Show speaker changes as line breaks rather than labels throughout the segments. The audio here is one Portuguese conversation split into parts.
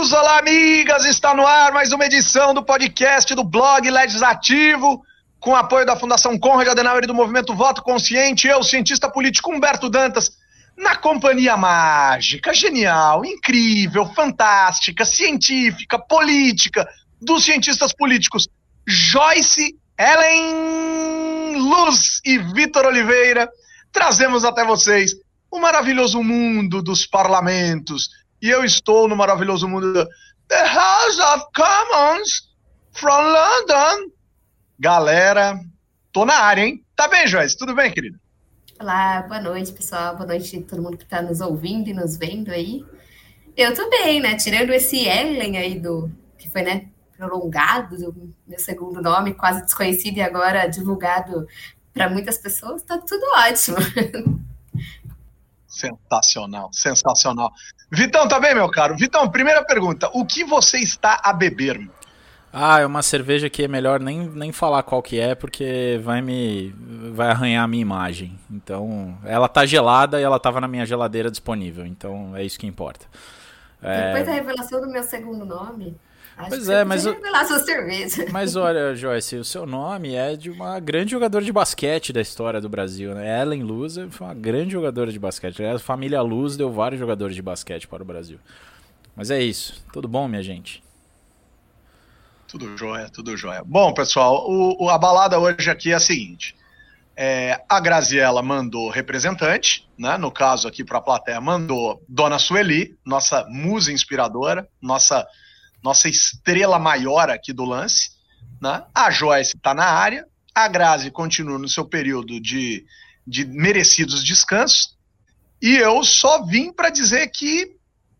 amigos, olá amigas, está no ar mais uma edição do podcast do blog Legislativo, com apoio da Fundação Conrad Adenauer e do Movimento Voto Consciente, eu, cientista político Humberto Dantas, na companhia mágica, genial, incrível, fantástica, científica, política, dos cientistas políticos Joyce, Ellen Luz e Vitor Oliveira, trazemos até vocês o maravilhoso mundo dos parlamentos, e eu estou no maravilhoso mundo do The House of Commons from London. Galera, tô na área, hein? Tá bem, Joyce? Tudo bem, querida?
Olá, boa noite, pessoal. Boa noite a todo mundo que está nos ouvindo e nos vendo aí. Eu tô bem, né? Tirando esse Ellen aí do que foi, né, prolongado, do meu segundo nome, quase desconhecido e agora divulgado para muitas pessoas, tá tudo ótimo.
Sensacional, sensacional. Vitão, tá bem, meu caro? Vitão, primeira pergunta: o que você está a beber?
Ah, é uma cerveja que é melhor nem, nem falar qual que é, porque vai me vai arranhar a minha imagem. Então, ela tá gelada e ela tava na minha geladeira disponível. Então, é isso que importa.
Depois é... da revelação do meu segundo nome,
Acho pois é, mas.
Revelar sua cerveja.
Mas olha, Joyce, o seu nome é de uma grande jogadora de basquete da história do Brasil, né? Ellen Luz foi uma grande jogadora de basquete. A família Luz deu vários jogadores de basquete para o Brasil. Mas é isso. Tudo bom, minha gente?
Tudo jóia, tudo jóia. Bom, pessoal, o, o, a balada hoje aqui é a seguinte. É, a Graziella mandou representante, né? No caso aqui para a plateia, mandou Dona Sueli, nossa musa inspiradora, nossa nossa estrela maior aqui do lance. Né? A Joyce está na área, a Grazi continua no seu período de, de merecidos descansos, e eu só vim para dizer que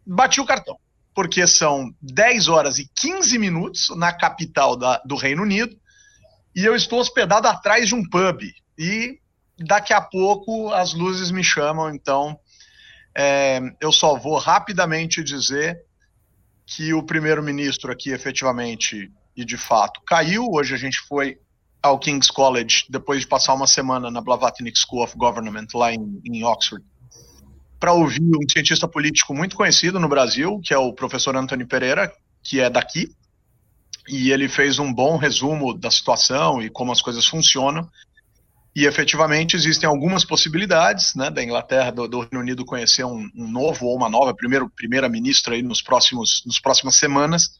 bati o cartão, porque são 10 horas e 15 minutos na capital da, do Reino Unido, e eu estou hospedado atrás de um pub, e daqui a pouco as luzes me chamam, então é, eu só vou rapidamente dizer que o primeiro-ministro aqui efetivamente e de fato caiu. Hoje a gente foi ao King's College depois de passar uma semana na Blavatnik School of Government lá em, em Oxford para ouvir um cientista político muito conhecido no Brasil, que é o professor Antônio Pereira, que é daqui, e ele fez um bom resumo da situação e como as coisas funcionam. E efetivamente existem algumas possibilidades né, da Inglaterra, do, do Reino Unido conhecer um, um, novo ou uma nova primeiro, primeira ministra aí nos próximos nos próximas semanas,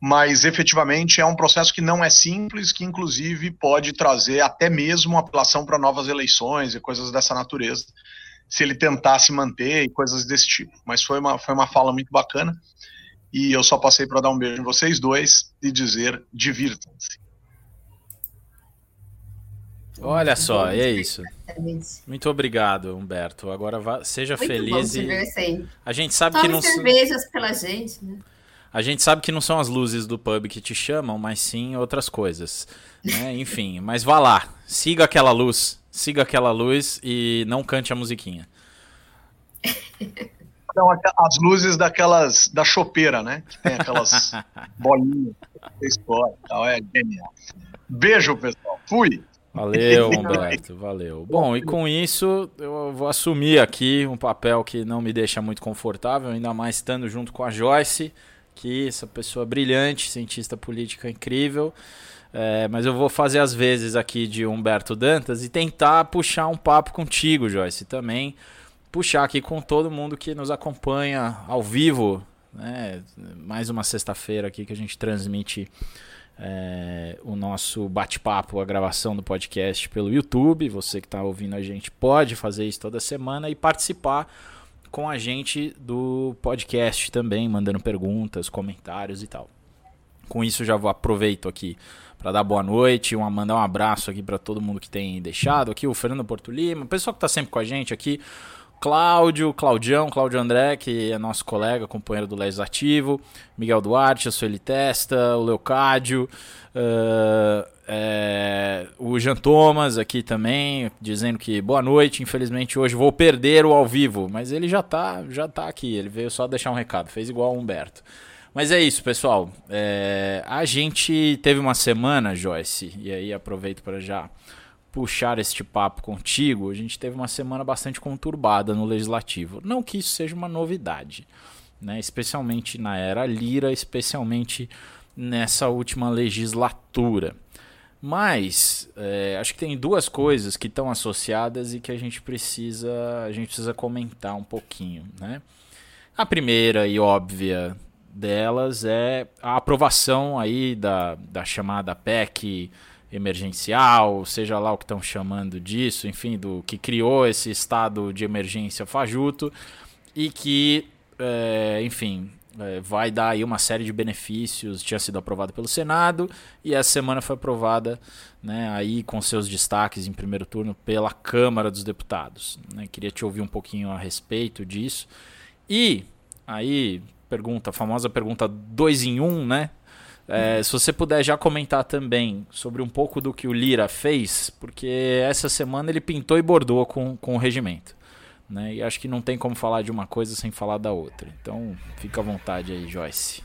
mas efetivamente é um processo que não é simples, que inclusive pode trazer até mesmo apelação para novas eleições e coisas dessa natureza, se ele tentar se manter e coisas desse tipo. Mas foi uma, foi uma fala muito bacana e eu só passei para dar um beijo em vocês dois e dizer divirtam-se.
Olha só, é isso. Muito obrigado, Humberto. Agora vá, seja Muito feliz
bom e
a gente sabe Tome que não
cervejas pela gente, né?
A gente sabe que não são as luzes do pub que te chamam, mas sim outras coisas. Né? Enfim, mas vá lá, siga aquela luz, siga aquela luz e não cante a musiquinha.
São as luzes daquelas da chopeira, né? Que tem aquelas bolinhas, história, tal, é genial. Beijo, pessoal. Fui.
Valeu, Humberto, valeu. Bom, e com isso eu vou assumir aqui um papel que não me deixa muito confortável, ainda mais estando junto com a Joyce, que essa pessoa brilhante, cientista política incrível. É, mas eu vou fazer as vezes aqui de Humberto Dantas e tentar puxar um papo contigo, Joyce, também puxar aqui com todo mundo que nos acompanha ao vivo, né? Mais uma sexta-feira aqui que a gente transmite é, o nosso bate-papo, a gravação do podcast pelo YouTube. Você que está ouvindo a gente pode fazer isso toda semana e participar com a gente do podcast também, mandando perguntas, comentários e tal. Com isso, já vou aproveito aqui para dar boa noite, uma, mandar um abraço aqui para todo mundo que tem deixado aqui, o Fernando Porto Lima, o pessoal que está sempre com a gente aqui, Cláudio, Claudião, Cláudio André, que é nosso colega, companheiro do Legislativo, Miguel Duarte, a Sueli Testa, o Leocádio, uh, é, o Jean Thomas aqui também, dizendo que boa noite, infelizmente hoje vou perder o ao vivo, mas ele já tá, já tá aqui, ele veio só deixar um recado, fez igual o Humberto. Mas é isso, pessoal. É, a gente teve uma semana, Joyce, e aí aproveito para já puxar este papo contigo, a gente teve uma semana bastante conturbada no legislativo. Não que isso seja uma novidade, né? especialmente na era Lira, especialmente nessa última legislatura. Mas é, acho que tem duas coisas que estão associadas e que a gente precisa a gente precisa comentar um pouquinho, né? A primeira e óbvia delas é a aprovação aí da, da chamada PEC emergencial, seja lá o que estão chamando disso, enfim, do que criou esse estado de emergência fajuto e que, é, enfim, é, vai dar aí uma série de benefícios. Tinha sido aprovado pelo Senado e essa semana foi aprovada, né, aí com seus destaques em primeiro turno pela Câmara dos Deputados. Né? Queria te ouvir um pouquinho a respeito disso. E aí, pergunta, a famosa pergunta 2 em 1, um, né? É, se você puder já comentar também sobre um pouco do que o Lira fez, porque essa semana ele pintou e bordou com, com o regimento. Né? E acho que não tem como falar de uma coisa sem falar da outra. Então, fica à vontade aí, Joyce.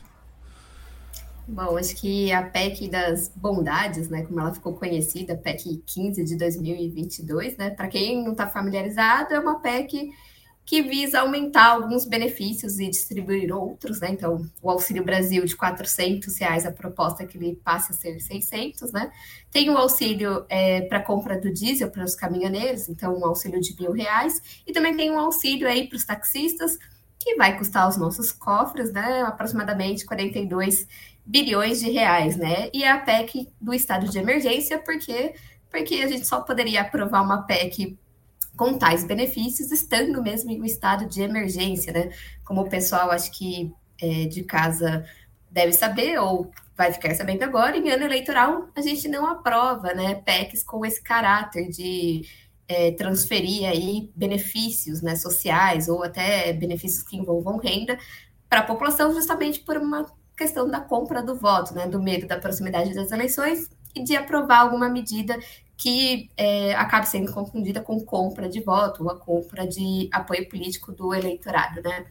Bom, acho que a PEC das bondades, né, como ela ficou conhecida, PEC 15 de 2022, né, para quem não está familiarizado, é uma PEC que visa aumentar alguns benefícios e distribuir outros, né? Então, o Auxílio Brasil de 400 reais, a proposta é que ele passe a ser 600, né? Tem o auxílio é, para compra do diesel para os caminhoneiros, então um auxílio de mil reais, e também tem um auxílio aí para os taxistas, que vai custar aos nossos cofres, né? Aproximadamente 42 bilhões de reais, né? E a PEC do estado de emergência, porque porque a gente só poderia aprovar uma PEC com tais benefícios, estando mesmo em um estado de emergência, né? Como o pessoal acho que é, de casa deve saber, ou vai ficar sabendo agora, em ano eleitoral a gente não aprova, né? PECs com esse caráter de é, transferir aí benefícios né, sociais ou até benefícios que envolvam renda para a população, justamente por uma questão da compra do voto, né? Do medo da proximidade das eleições e de aprovar alguma medida que é, sendo confundida com compra de voto ou a compra de apoio político do eleitorado, né?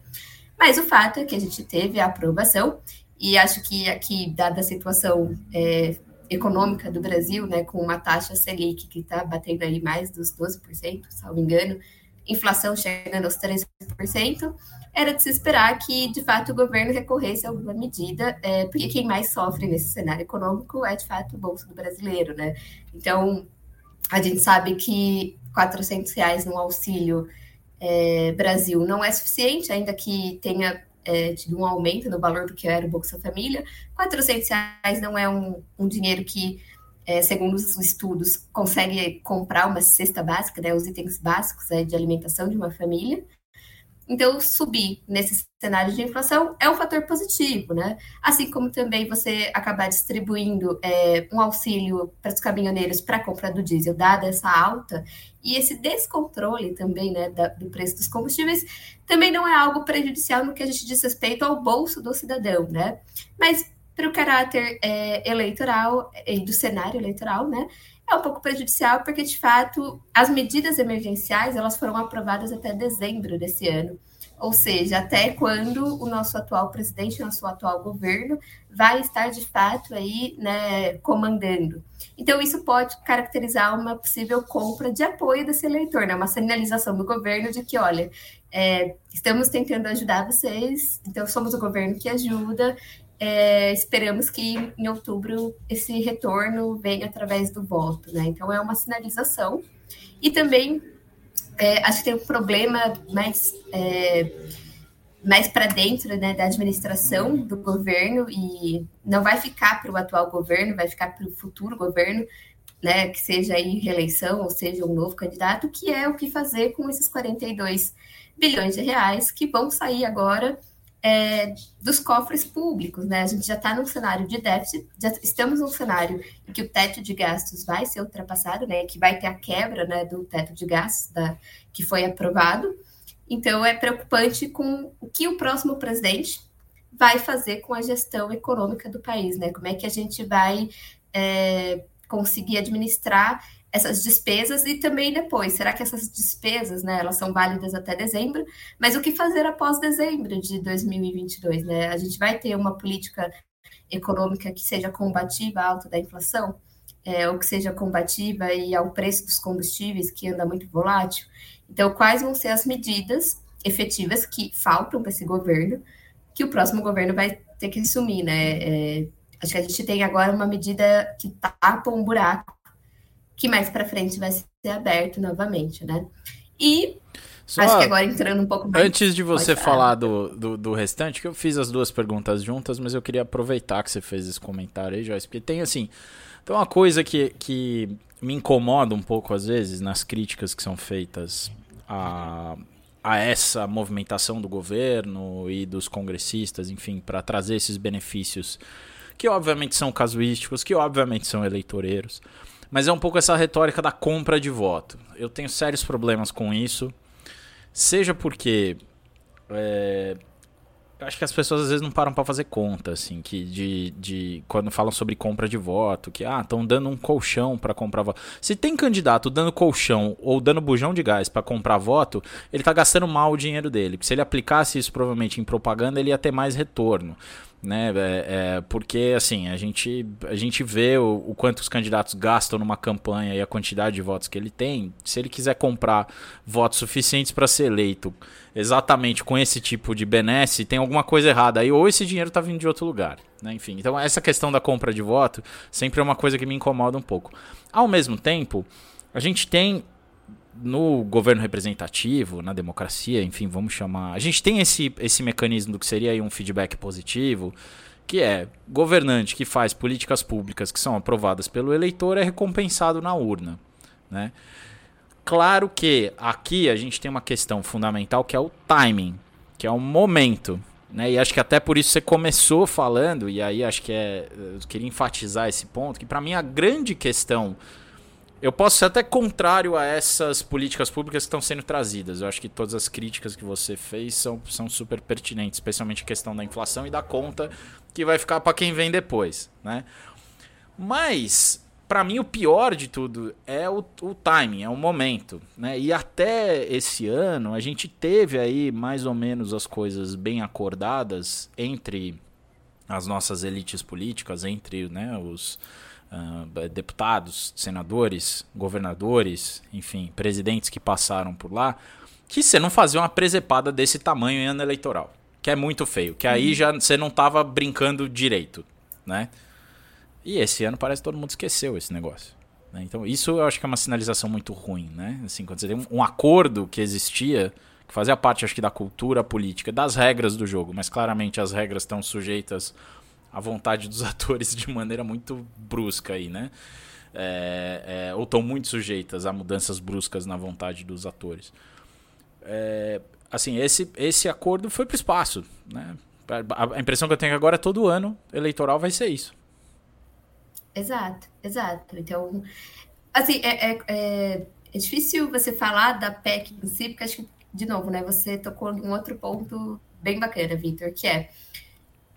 Mas o fato é que a gente teve a aprovação e acho que aqui, dada a situação é, econômica do Brasil, né, com uma taxa Selic que está batendo aí mais dos 12%, se não me engano, inflação chegando aos 13%, era de se esperar que, de fato, o governo recorresse a alguma medida, é, porque quem mais sofre nesse cenário econômico é, de fato, o bolso do brasileiro, né? Então, a gente sabe que 400 reais no auxílio é, Brasil não é suficiente, ainda que tenha é, tido um aumento no valor do que era o Bolsa Família. 400 reais não é um, um dinheiro que, é, segundo os estudos, consegue comprar uma cesta básica, né, os itens básicos é, de alimentação de uma família. Então, subir nesse cenário de inflação é um fator positivo, né? Assim como também você acabar distribuindo é, um auxílio para os caminhoneiros para a compra do diesel, dada essa alta, e esse descontrole também, né, da, do preço dos combustíveis, também não é algo prejudicial no que a gente diz respeito ao bolso do cidadão, né? Mas para o caráter é, eleitoral e do cenário eleitoral, né? É um pouco prejudicial porque, de fato, as medidas emergenciais elas foram aprovadas até dezembro desse ano. Ou seja, até quando o nosso atual presidente, nosso atual governo vai estar de fato aí, né, comandando. Então, isso pode caracterizar uma possível compra de apoio desse eleitor, né? Uma sinalização do governo de que, olha, é, estamos tentando ajudar vocês, então somos o governo que ajuda, é, esperamos que em outubro esse retorno venha através do voto, né? Então é uma sinalização. E também é, acho que tem um problema mais, é, mais para dentro né, da administração do governo e não vai ficar para o atual governo, vai ficar para o futuro governo, né, que seja em reeleição ou seja um novo candidato, que é o que fazer com esses 42 bilhões de reais que vão sair agora é, dos cofres públicos, né? A gente já está num cenário de déficit, já estamos num cenário em que o teto de gastos vai ser ultrapassado, né? Que vai ter a quebra né, do teto de gastos da, que foi aprovado. Então é preocupante com o que o próximo presidente vai fazer com a gestão econômica do país, né? Como é que a gente vai é, conseguir administrar essas despesas e também depois, será que essas despesas, né, elas são válidas até dezembro? Mas o que fazer após dezembro de 2022, né? A gente vai ter uma política econômica que seja combativa à alta da inflação, é, ou que seja combativa e ao preço dos combustíveis que anda muito volátil. Então, quais vão ser as medidas efetivas que faltam para esse governo que o próximo governo vai ter que assumir, né? É, acho que a gente tem agora uma medida que tapa um buraco que mais para frente vai ser aberto novamente, né? E só acho que agora entrando um pouco mais.
Antes de você falar do, do, do, restante, que eu fiz as duas perguntas juntas, mas eu queria aproveitar que você fez esse comentário aí, Joyce, porque tem assim. Tem uma coisa que, que me incomoda um pouco às vezes nas críticas que são feitas a, a essa movimentação do governo e dos congressistas, enfim, para trazer esses benefícios que obviamente são casuísticos, que obviamente são eleitoreiros. Mas é um pouco essa retórica da compra de voto. Eu tenho sérios problemas com isso. Seja porque. É, acho que as pessoas às vezes não param para fazer conta, assim, que de, de quando falam sobre compra de voto, que ah, estão dando um colchão para comprar voto. Se tem candidato dando colchão ou dando bujão de gás para comprar voto, ele tá gastando mal o dinheiro dele. Porque se ele aplicasse isso provavelmente em propaganda, ele ia ter mais retorno né? É, é, porque assim a gente a gente vê o, o, quanto os candidatos gastam numa campanha e a quantidade de votos que ele tem. Se ele quiser comprar votos suficientes para ser eleito exatamente com esse tipo de benesse, tem alguma coisa errada aí ou esse dinheiro está vindo de outro lugar, né? Enfim, então essa questão da compra de voto sempre é uma coisa que me incomoda um pouco. Ao mesmo tempo, a gente tem no governo representativo, na democracia, enfim, vamos chamar. A gente tem esse, esse mecanismo do que seria um feedback positivo, que é governante que faz políticas públicas que são aprovadas pelo eleitor é recompensado na urna. Né? Claro que aqui a gente tem uma questão fundamental que é o timing, que é o momento. Né? E acho que até por isso você começou falando, e aí acho que é. Eu queria enfatizar esse ponto, que para mim a grande questão eu posso ser até contrário a essas políticas públicas que estão sendo trazidas. Eu acho que todas as críticas que você fez são, são super pertinentes, especialmente a questão da inflação e da conta que vai ficar para quem vem depois, né? Mas para mim o pior de tudo é o, o timing, é o momento, né? E até esse ano a gente teve aí mais ou menos as coisas bem acordadas entre as nossas elites políticas, entre né, os uh, deputados, senadores, governadores, enfim, presidentes que passaram por lá, que você não fazia uma presepada desse tamanho em ano eleitoral. Que é muito feio. Que aí uhum. já você não tava brincando direito, né? E esse ano parece que todo mundo esqueceu esse negócio. Né? Então, isso eu acho que é uma sinalização muito ruim, né? Assim, quando você tem um, um acordo que existia, que fazia parte, acho que, da cultura política, das regras do jogo, mas claramente as regras estão sujeitas a vontade dos atores de maneira muito brusca aí, né? É, é, ou estão muito sujeitas a mudanças bruscas na vontade dos atores. É, assim, esse, esse acordo foi para o espaço. Né? A, impressão que eu tenho agora é todo ano eleitoral vai ser isso.
Exato, exato. Então, assim, é, é, é, é difícil você falar da PEC em si, porque acho que, de novo, né, você tocou em um outro ponto bem bacana, Vitor, que é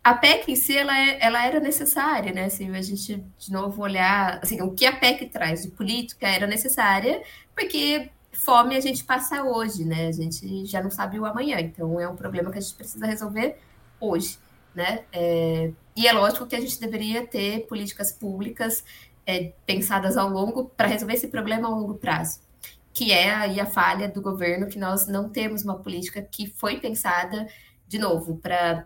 a PEC em si ela, é, ela era necessária, né? Se a gente de novo olhar, assim, o que a PEC traz de política era necessária, porque fome a gente passa hoje, né? A gente já não sabe o amanhã, então é um problema que a gente precisa resolver hoje, né? É, e é lógico que a gente deveria ter políticas públicas é, pensadas ao longo para resolver esse problema a longo prazo, que é aí a falha do governo que nós não temos uma política que foi pensada de novo para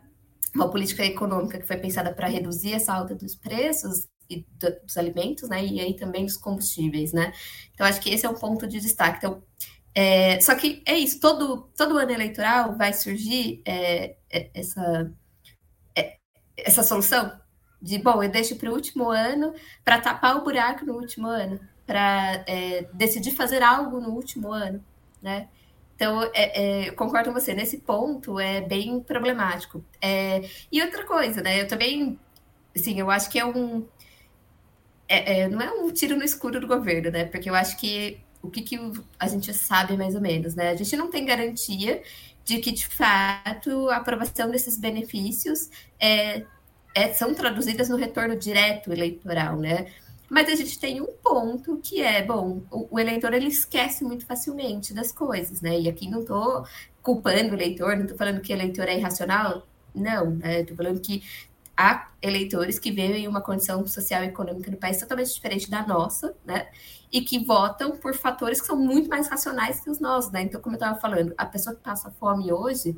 uma política econômica que foi pensada para reduzir essa alta dos preços e dos alimentos, né, e aí também dos combustíveis, né. Então acho que esse é um ponto de destaque. Então, é, só que é isso. Todo todo ano eleitoral vai surgir é, é, essa é, essa solução de bom, eu deixo para o último ano para tapar o buraco no último ano, para é, decidir fazer algo no último ano, né? Então, é, é, concordo com você, nesse ponto é bem problemático. É, e outra coisa, né? Eu também, assim, eu acho que é um. É, é, não é um tiro no escuro do governo, né? Porque eu acho que o que, que a gente sabe mais ou menos, né? A gente não tem garantia de que, de fato, a aprovação desses benefícios é, são traduzidas no retorno direto eleitoral, né? Mas a gente tem um ponto que é, bom, o, o eleitor ele esquece muito facilmente das coisas, né? E aqui não estou culpando o eleitor, não estou falando que o eleitor é irracional, não, né? Estou falando que há eleitores que vivem em uma condição social e econômica no país totalmente diferente da nossa, né? E que votam por fatores que são muito mais racionais que os nossos, né? Então, como eu estava falando, a pessoa que passa fome hoje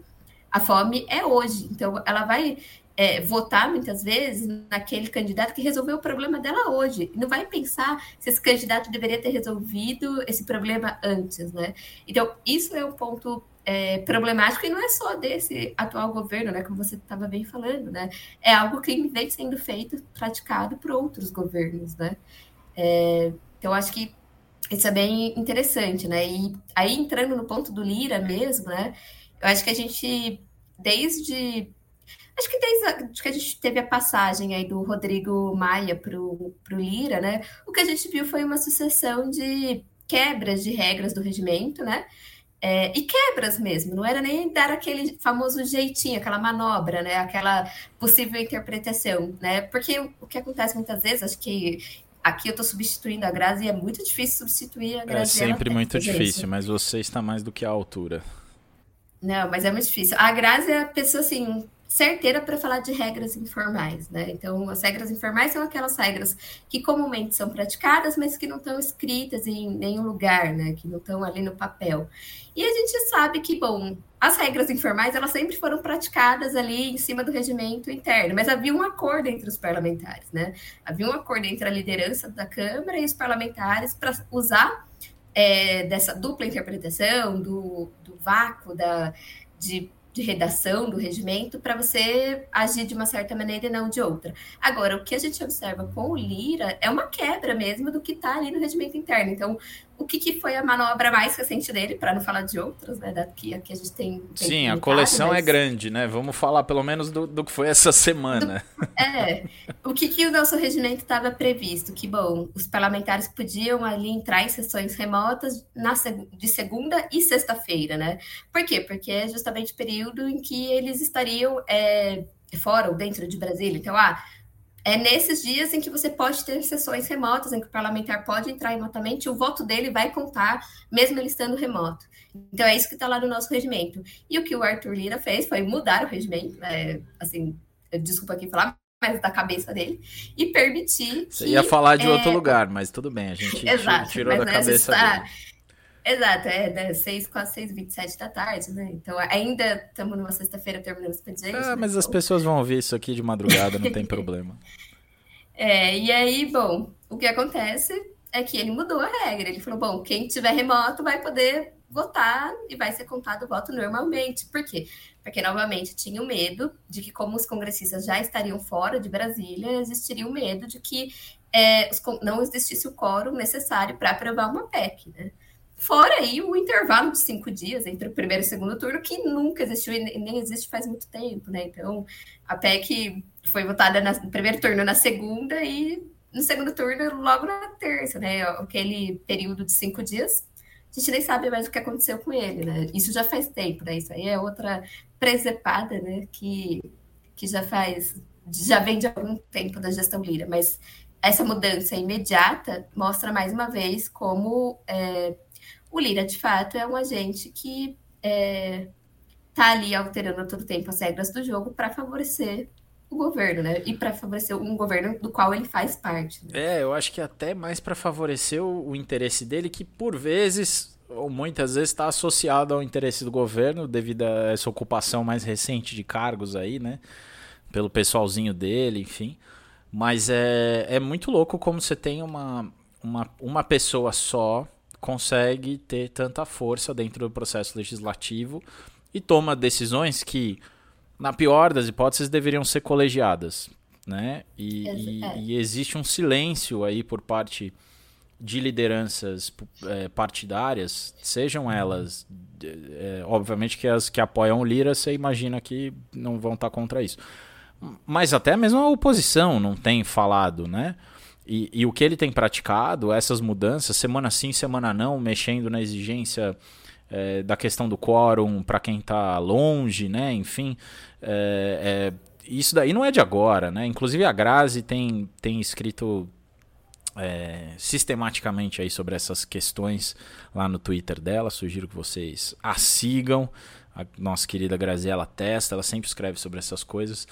A fome é hoje. Então, ela vai é, votar muitas vezes naquele candidato que resolveu o problema dela hoje. Não vai pensar se esse candidato deveria ter resolvido esse problema antes, né? Então, isso é um ponto é, problemático e não é só desse atual governo, né? Como você estava bem falando, né? É algo que vem sendo feito, praticado por outros governos, né? É, então, acho que isso é bem interessante, né? E aí, entrando no ponto do Lira mesmo, né? Eu acho que a gente, desde Acho que desde a, que a gente teve a passagem aí do Rodrigo Maia para o Lira, né? O que a gente viu foi uma sucessão de quebras de regras do regimento, né? É, e quebras mesmo, não era nem dar aquele famoso jeitinho, aquela manobra, né? Aquela possível interpretação, né? Porque o que acontece muitas vezes, acho que aqui eu estou substituindo a Grazi e é muito difícil substituir a Grazi.
É sempre muito difícil, mas você está mais do que a altura.
Não, mas é muito difícil. A Grazi é a pessoa assim certeira para falar de regras informais, né? Então, as regras informais são aquelas regras que comumente são praticadas, mas que não estão escritas em nenhum lugar, né? Que não estão ali no papel. E a gente sabe que, bom, as regras informais, elas sempre foram praticadas ali em cima do regimento interno, mas havia um acordo entre os parlamentares, né? Havia um acordo entre a liderança da Câmara e os parlamentares para usar é, dessa dupla interpretação, do, do vácuo, da, de de redação do regimento para você agir de uma certa maneira e não de outra. Agora, o que a gente observa com o Lira é uma quebra mesmo do que está ali no regimento interno. Então, o que, que foi a manobra mais recente dele, para não falar de outras, né? Daqui aqui a gente tem. tem
Sim, a coleção é mas... é grande, né? Vamos falar pelo menos do, do que foi essa semana.
Do, é. O que, que o nosso regimento estava previsto? Que, bom, os parlamentares podiam ali entrar em sessões remotas na, de segunda e sexta-feira, né? Por quê? Porque é justamente o período em que eles estariam é, fora ou dentro de Brasília. Então, ah é nesses dias em que você pode ter sessões remotas, em que o parlamentar pode entrar remotamente, o voto dele vai contar, mesmo ele estando remoto. Então é isso que está lá no nosso regimento. E o que o Arthur Lira fez foi mudar o regimento, é, assim, desculpa aqui falar, mas da cabeça dele, e permitir.
Você que, ia falar de é... outro lugar, mas tudo bem, a gente Exato, tirou da cabeça tá... dele.
Exato, é das 6, quase 6, 27 da tarde, né? Então ainda estamos numa sexta-feira terminando o expediente.
Ah,
né?
mas então... as pessoas vão ouvir isso aqui de madrugada, não tem problema.
É, e aí, bom, o que acontece é que ele mudou a regra. Ele falou: bom, quem tiver remoto vai poder votar e vai ser contado o voto normalmente. Por quê? Porque, novamente, tinha o medo de que, como os congressistas já estariam fora de Brasília, existiria o medo de que é, não existisse o quórum necessário para aprovar uma PEC, né? Fora aí o intervalo de cinco dias entre o primeiro e o segundo turno, que nunca existiu e nem existe faz muito tempo, né? Então, a PEC foi votada no primeiro turno na segunda e no segundo turno logo na terça, né? Aquele período de cinco dias, a gente nem sabe mais o que aconteceu com ele, né? Isso já faz tempo, né? Isso aí é outra presepada, né? Que, que já faz, já vem de algum tempo da gestão Lira, mas essa mudança imediata mostra mais uma vez como é, o Lira, de fato, é um agente que é, tá ali alterando a todo tempo as regras do jogo para favorecer o governo, né? E para favorecer um governo do qual ele faz parte. Né?
É, eu acho que até mais para favorecer o, o, interesse dele, que por vezes, ou muitas vezes, está associado ao interesse do governo, devido a essa ocupação mais recente de cargos aí, né? Pelo pessoalzinho dele, enfim. Mas é, é muito louco como você tem uma, uma, uma pessoa só consegue ter tanta força dentro do processo legislativo e toma decisões que, na pior das hipóteses, deveriam ser colegiadas. Né? E, e, é. e existe um silêncio aí por parte de lideranças é, partidárias, sejam elas, é, obviamente que as que apoiam o Lira, você imagina que não vão estar contra isso. Mas até mesmo a oposição não tem falado, né? E, e, o que ele tem praticado, essas mudanças, semana sim, semana não, mexendo na exigência é, da questão do quórum para quem está longe, né? Enfim, é, é, isso daí não é de agora, né? Inclusive a Grazi tem, tem escrito é, sistematicamente aí sobre essas questões lá no Twitter dela. Sugiro que vocês a sigam. A nossa querida Graziela Testa, ela sempre escreve sobre essas coisas.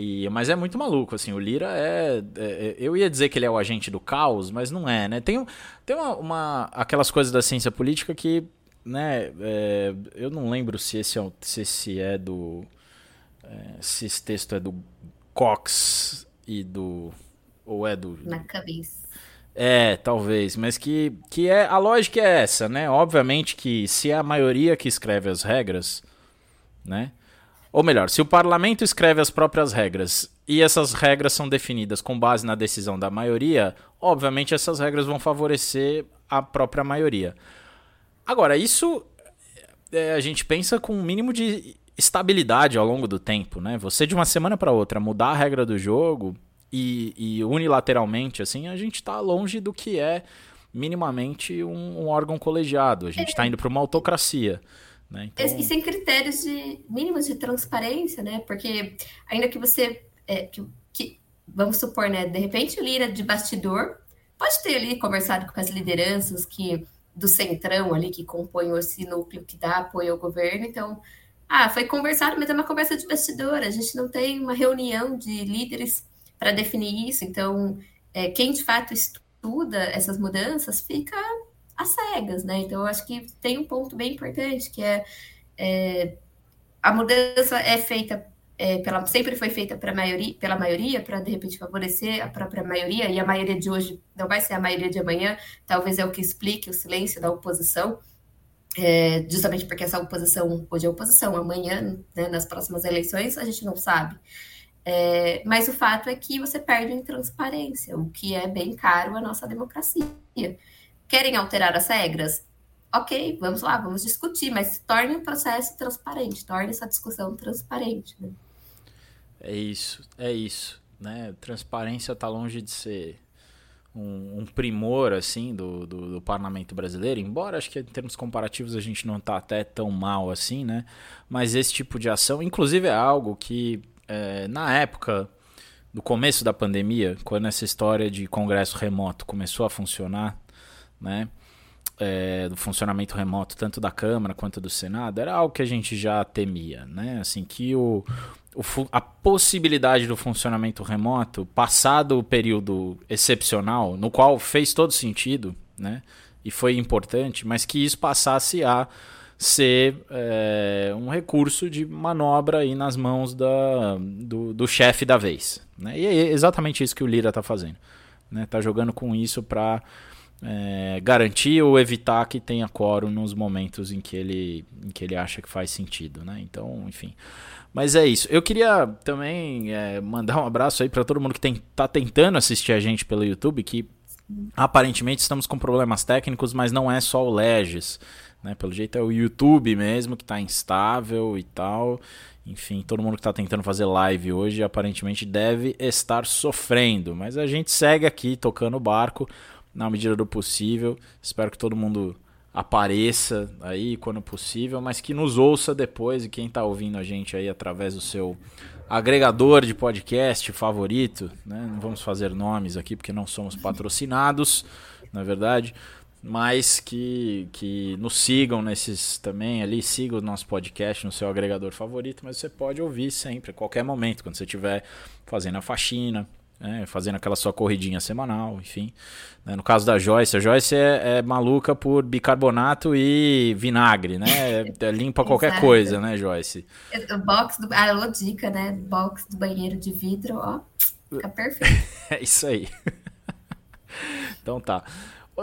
E, mas é muito maluco, assim, o Lira é, é, é, Eu ia dizer que ele é o agente do caos, mas não é, né? Tem, tem uma, uma, aquelas coisas da ciência política que né, é, eu não lembro se esse é, se esse é do. É, se esse texto é do Cox e do. Ou é do.
Na cabeça.
É, talvez, mas que, que é a lógica é essa, né? Obviamente que se é a maioria que escreve as regras, né? Ou melhor, se o parlamento escreve as próprias regras e essas regras são definidas com base na decisão da maioria, obviamente essas regras vão favorecer a própria maioria. Agora, isso é, a gente pensa com um mínimo de estabilidade ao longo do tempo, né? Você de uma semana para outra mudar a regra do jogo e, e unilateralmente, assim, a gente está longe do que é minimamente um, um órgão colegiado. A gente está indo para uma autocracia. Né?
Então... E sem critérios de mínimos de transparência, né? Porque ainda que você. É, que, que, vamos supor, né? De repente o Lira de bastidor pode ter ali conversado com as lideranças que do centrão ali que compõem esse núcleo que dá apoio ao governo. Então, ah, foi conversado, mas é uma conversa de bastidor. A gente não tem uma reunião de líderes para definir isso. Então, é, quem de fato estuda essas mudanças fica às cegas, né? Então, eu acho que tem um ponto bem importante, que é, é a mudança é feita é, pela, sempre foi feita pra maioria, pela maioria, para de repente favorecer a própria maioria, e a maioria de hoje não vai ser a maioria de amanhã, talvez é o que explique o silêncio da oposição, é, justamente porque essa oposição hoje é oposição, amanhã, né, nas próximas eleições, a gente não sabe. É, mas o fato é que você perde em transparência, o que é bem caro à nossa democracia. Querem alterar as regras? Ok, vamos lá, vamos discutir, mas torne o processo transparente, torne essa discussão transparente. Né?
É isso, é isso. Né? Transparência está longe de ser um, um primor assim do, do, do, parlamento brasileiro, embora acho que em termos comparativos a gente não está até tão mal assim, né? Mas esse tipo de ação, inclusive, é algo que é, na época do começo da pandemia, quando essa história de congresso remoto começou a funcionar, né? É, do funcionamento remoto tanto da Câmara quanto do Senado era algo que a gente já temia, né? Assim que o, o a possibilidade do funcionamento remoto, passado o período excepcional, no qual fez todo sentido, né? E foi importante, mas que isso passasse a ser é, um recurso de manobra aí nas mãos da, do, do chefe da vez. Né? E é exatamente isso que o Lira está fazendo. Né? Tá jogando com isso para é, garantir ou evitar que tenha quórum nos momentos em que ele, em que ele acha que faz sentido. Né? Então, enfim. Mas é isso. Eu queria também é, mandar um abraço aí para todo mundo que tem, tá tentando assistir a gente pelo YouTube, que aparentemente estamos com problemas técnicos, mas não é só o Legis. Né? Pelo jeito é o YouTube mesmo que está instável e tal. Enfim, todo mundo que está tentando fazer live hoje aparentemente deve estar sofrendo. Mas a gente segue aqui tocando o barco na medida do possível. Espero que todo mundo apareça aí quando possível, mas que nos ouça depois e quem está ouvindo a gente aí através do seu agregador de podcast favorito, né? Não vamos fazer nomes aqui porque não somos patrocinados, na verdade mas que, que nos sigam nesses também ali, siga o nosso podcast no seu agregador favorito, mas você pode ouvir sempre, a qualquer momento, quando você estiver fazendo a faxina, né, fazendo aquela sua corridinha semanal, enfim. Né, no caso da Joyce, a Joyce é, é, maluca por bicarbonato e vinagre, né? É, é limpa qualquer coisa, né, Joyce?
O box do. Ah, dica, né? Box do banheiro de vidro, ó. Fica perfeito.
é isso aí. então tá.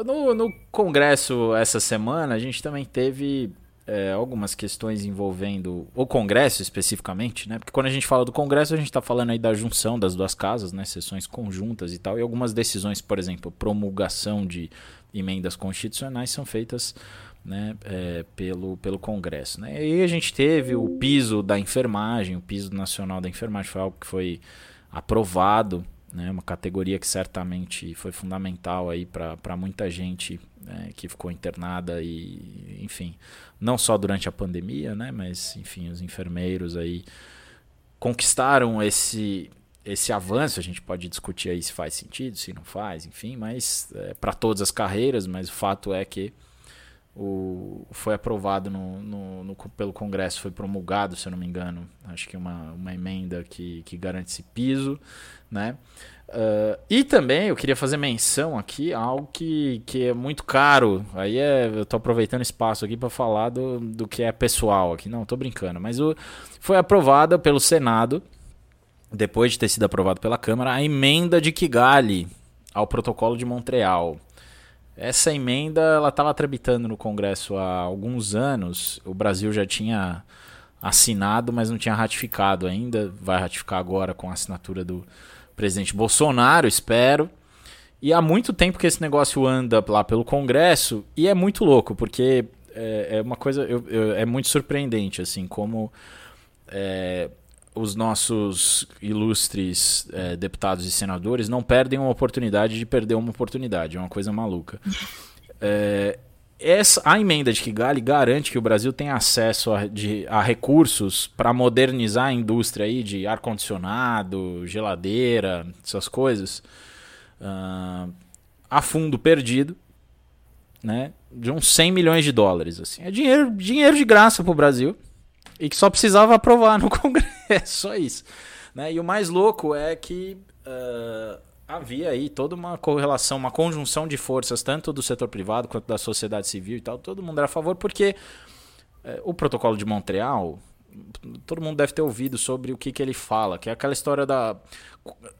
No, no Congresso essa semana, a gente também teve é, algumas questões envolvendo o Congresso especificamente, né? Porque quando a gente fala do Congresso, a gente está falando aí da junção das duas casas, né? Sessões conjuntas e tal. E algumas decisões, por exemplo, promulgação de emendas constitucionais são feitas né, é, pelo, pelo Congresso. Né? E aí a gente teve o piso da enfermagem, o piso nacional da enfermagem, foi algo que foi aprovado né? Uma categoria que certamente foi fundamental aí para muita gente né? que ficou internada e, enfim, não só durante a pandemia, né? Mas, enfim, os enfermeiros aí conquistaram esse esse avanço. A gente pode discutir aí se faz sentido, se não faz, enfim, mas é, para todas as carreiras. Mas o fato é que o, foi aprovado no, no, no, pelo Congresso, foi promulgado, se eu não me engano, acho que uma, uma emenda que, que garante esse piso, né? Uh, e também eu queria fazer menção aqui a algo que, que é muito caro. Aí é, eu estou aproveitando espaço aqui para falar do, do que é pessoal aqui. Não, estou brincando. Mas o, foi aprovada pelo Senado, depois de ter sido aprovado pela Câmara, a emenda de Kigali ao Protocolo de Montreal. Essa emenda ela estava tramitando no Congresso há alguns anos. O Brasil já tinha assinado, mas não tinha ratificado ainda. Vai ratificar agora com a assinatura do presidente Bolsonaro, espero. E há muito tempo que esse negócio anda lá pelo Congresso e é muito louco, porque é, é uma coisa eu, eu, é muito surpreendente assim como é, os nossos ilustres é, deputados e senadores não perdem uma oportunidade de perder uma oportunidade. É uma coisa maluca. É, essa, a emenda de Kigali garante que o Brasil tem acesso a, de, a recursos para modernizar a indústria aí de ar-condicionado, geladeira, essas coisas, uh, a fundo perdido, né, de uns 100 milhões de dólares. Assim. É dinheiro, dinheiro de graça para o Brasil e que só precisava aprovar no Congresso, só isso. Né? E o mais louco é que uh, havia aí toda uma correlação, uma conjunção de forças, tanto do setor privado quanto da sociedade civil e tal. Todo mundo era a favor, porque uh, o protocolo de Montreal, todo mundo deve ter ouvido sobre o que, que ele fala, que é aquela história da.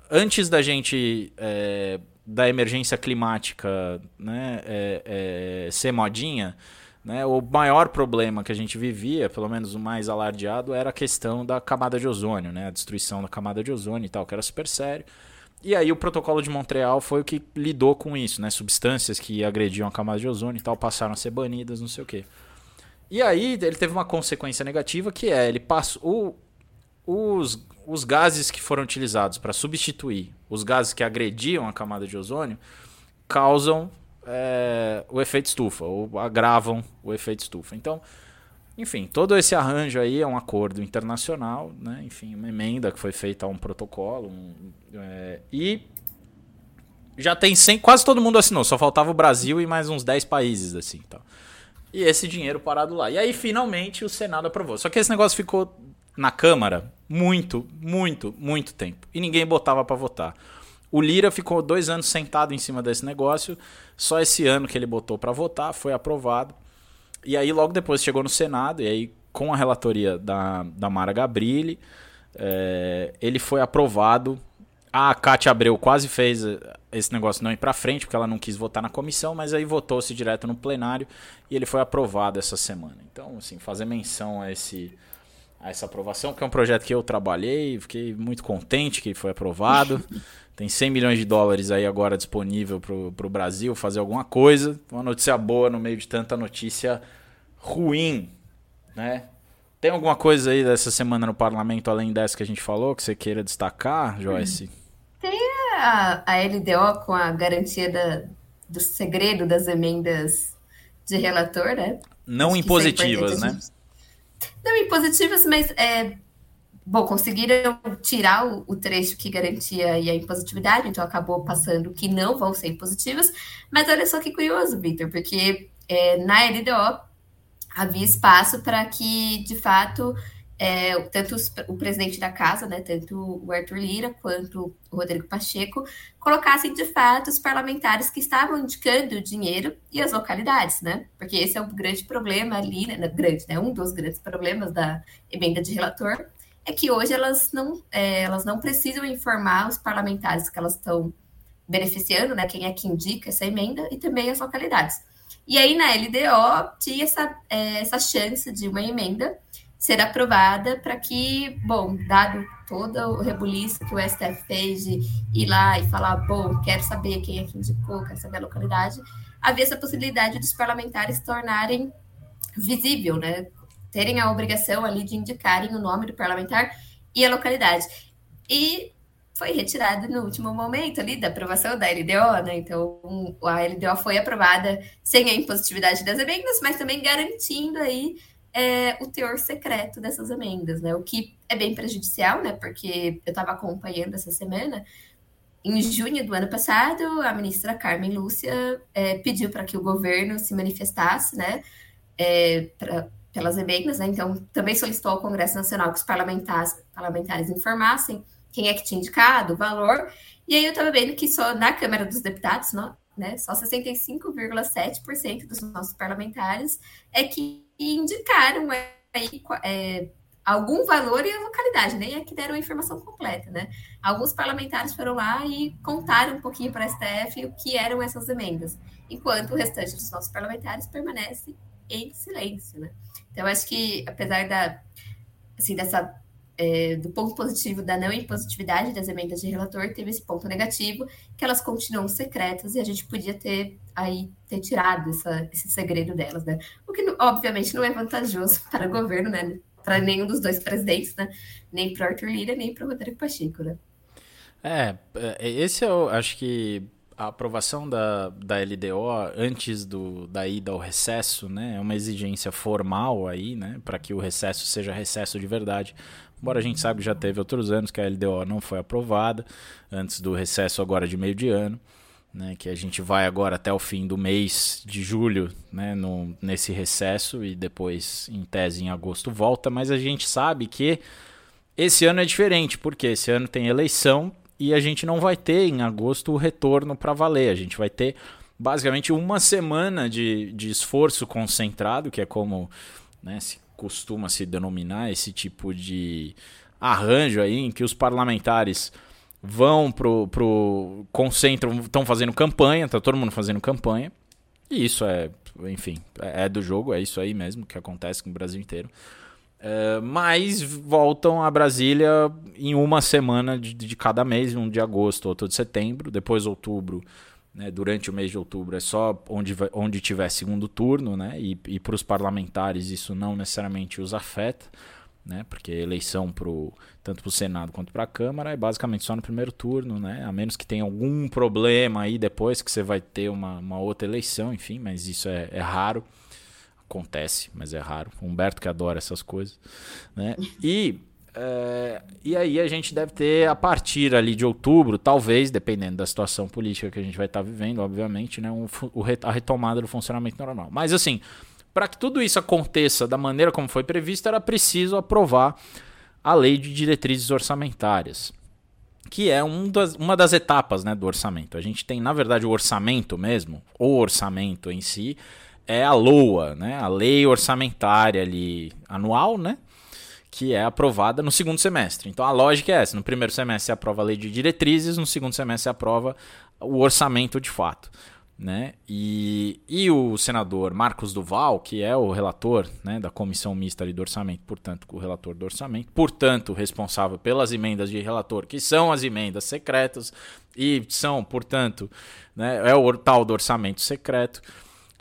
Antes da gente. É, da emergência climática né, é, é, ser modinha, né? O maior problema que a gente vivia, pelo menos o mais alardeado, era a questão da camada de ozônio, né? a destruição da camada de ozônio e tal, que era super sério. E aí o protocolo de Montreal foi o que lidou com isso, né? Substâncias que agrediam a camada de ozônio e tal passaram a ser banidas, não sei o quê. E aí ele teve uma consequência negativa que é ele passou os, os gases que foram utilizados para substituir os gases que agrediam a camada de ozônio causam é, o efeito estufa, ou agravam o efeito estufa. Então, enfim, todo esse arranjo aí é um acordo internacional, né? enfim, uma emenda que foi feita a um protocolo. Um, é, e já tem 100, quase todo mundo assinou, só faltava o Brasil e mais uns 10 países assim. Então. E esse dinheiro parado lá. E aí, finalmente, o Senado aprovou. Só que esse negócio ficou na Câmara muito, muito, muito tempo. E ninguém botava para votar. O Lira ficou dois anos sentado em cima desse negócio. Só esse ano que ele botou para votar, foi aprovado. E aí, logo depois, chegou no Senado, e aí, com a relatoria da, da Mara Gabrilli, é, ele foi aprovado. A Cátia Abreu quase fez esse negócio não ir para frente, porque ela não quis votar na comissão, mas aí votou-se direto no plenário e ele foi aprovado essa semana. Então, assim, fazer menção a esse a essa aprovação, que é um projeto que eu trabalhei, fiquei muito contente que foi aprovado. Tem 100 milhões de dólares aí agora disponível para o Brasil fazer alguma coisa. Uma notícia boa no meio de tanta notícia ruim, né? Tem alguma coisa aí dessa semana no parlamento, além dessa que a gente falou, que você queira destacar, Joyce?
Tem a, a LDO com a garantia da, do segredo das emendas de relator, né?
Não Acho impositivas, né?
Não impositivas, mas é, Bom, conseguiram tirar o, o, trecho que garantia a impositividade, então acabou passando que não vão ser impositivas. Mas olha só que curioso, Victor, porque é, na LDO havia espaço para que, de fato, é, tanto os, o presidente da casa, né, tanto o Arthur Lira quanto o Rodrigo Pacheco, colocassem de fato os parlamentares que estavam indicando o dinheiro e as localidades, né? Porque esse é um grande problema ali, né? Grande, né? Um dos grandes problemas da emenda de relator é que hoje elas não, é, elas não precisam informar os parlamentares que elas estão beneficiando, né, quem é que indica essa emenda, e também as localidades. E aí, na LDO, tinha essa, é, essa chance de uma emenda ser aprovada para que, bom, dado todo o rebuliço que o STF fez de ir lá e falar, bom, quero saber quem é que indicou, quero saber a localidade, havia essa possibilidade dos parlamentares tornarem visível, né, terem a obrigação ali de indicarem o nome do parlamentar e a localidade. E foi retirado no último momento ali da aprovação da LDO, né? Então, a LDO foi aprovada sem a impositividade das emendas, mas também garantindo aí é, o teor secreto dessas emendas, né? O que é bem prejudicial, né? Porque eu estava acompanhando essa semana em junho do ano passado, a ministra Carmen Lúcia é, pediu para que o governo se manifestasse, né, é, pelas emendas, né? Então, também solicitou ao Congresso Nacional que os parlamentares, parlamentares informassem quem é que tinha indicado, o valor. E aí eu estava vendo que só na Câmara dos Deputados, né, só 65,7% dos nossos parlamentares é que indicaram aí, é, algum valor e a localidade, nem é que deram a informação completa, né? Alguns parlamentares foram lá e contaram um pouquinho para a STF o que eram essas emendas, enquanto o restante dos nossos parlamentares permanece em silêncio, né? Então, acho que, apesar da, assim, dessa, é, do ponto positivo da não impositividade das emendas de relator, teve esse ponto negativo, que elas continuam secretas e a gente podia ter aí ter tirado essa, esse segredo delas, né? O que, obviamente, não é vantajoso para o governo, né? para nenhum dos dois presidentes, né? Nem para Arthur Lira, nem para Rodrigo Pacheco, né?
É, é, esse eu acho que a aprovação da, da LDO antes do, da ida ao recesso, né, é uma exigência formal aí, né, para que o recesso seja recesso de verdade. Embora a gente saiba que já teve outros anos que a LDO não foi aprovada antes do recesso agora de meio de ano né, que a gente vai agora até o fim do mês de julho, né, no, nesse recesso e depois, em tese, em agosto volta, mas a gente sabe que esse ano é diferente, porque esse ano tem eleição e a gente não vai ter em agosto o retorno para valer, a gente vai ter basicamente uma semana de, de esforço concentrado, que é como né, se costuma se denominar esse tipo de arranjo aí em que os parlamentares vão pro, pro concentram, estão fazendo campanha, tá todo mundo fazendo campanha. E isso é, enfim, é, do jogo, é isso aí mesmo que acontece com o Brasil inteiro. É, mas voltam a Brasília em uma semana de, de, cada mês, um de agosto, outro de setembro, depois outubro, né, durante o mês de outubro é só onde, onde tiver segundo turno, né, e, e para os parlamentares isso não necessariamente os afeta né? Porque eleição pro, tanto para o Senado quanto para a Câmara é basicamente só no primeiro turno, né? A menos que tenha algum problema aí depois que você vai ter uma, uma outra eleição, enfim, mas isso é, é raro. Acontece, mas é raro. O Humberto que adora essas coisas, né? E é, e aí a gente deve ter a partir ali de outubro, talvez, dependendo da situação política que a gente vai estar vivendo, obviamente, né, um, a retomada do funcionamento normal. Mas assim, para que tudo isso aconteça da maneira como foi previsto, era preciso aprovar a lei de diretrizes orçamentárias, que é um das, uma das etapas né, do orçamento. A gente tem, na verdade, o orçamento mesmo, o orçamento em si, é a LOA, né, a lei orçamentária ali anual, né, que é aprovada no segundo semestre. Então a lógica é essa: no primeiro semestre você aprova a lei de diretrizes, no segundo semestre você aprova o orçamento de fato. Né? E, e o senador Marcos Duval, que é o relator né, da comissão mista do orçamento, portanto, o relator do orçamento, portanto, responsável pelas emendas de relator, que são as emendas secretas e são, portanto, né, é o tal do orçamento secreto,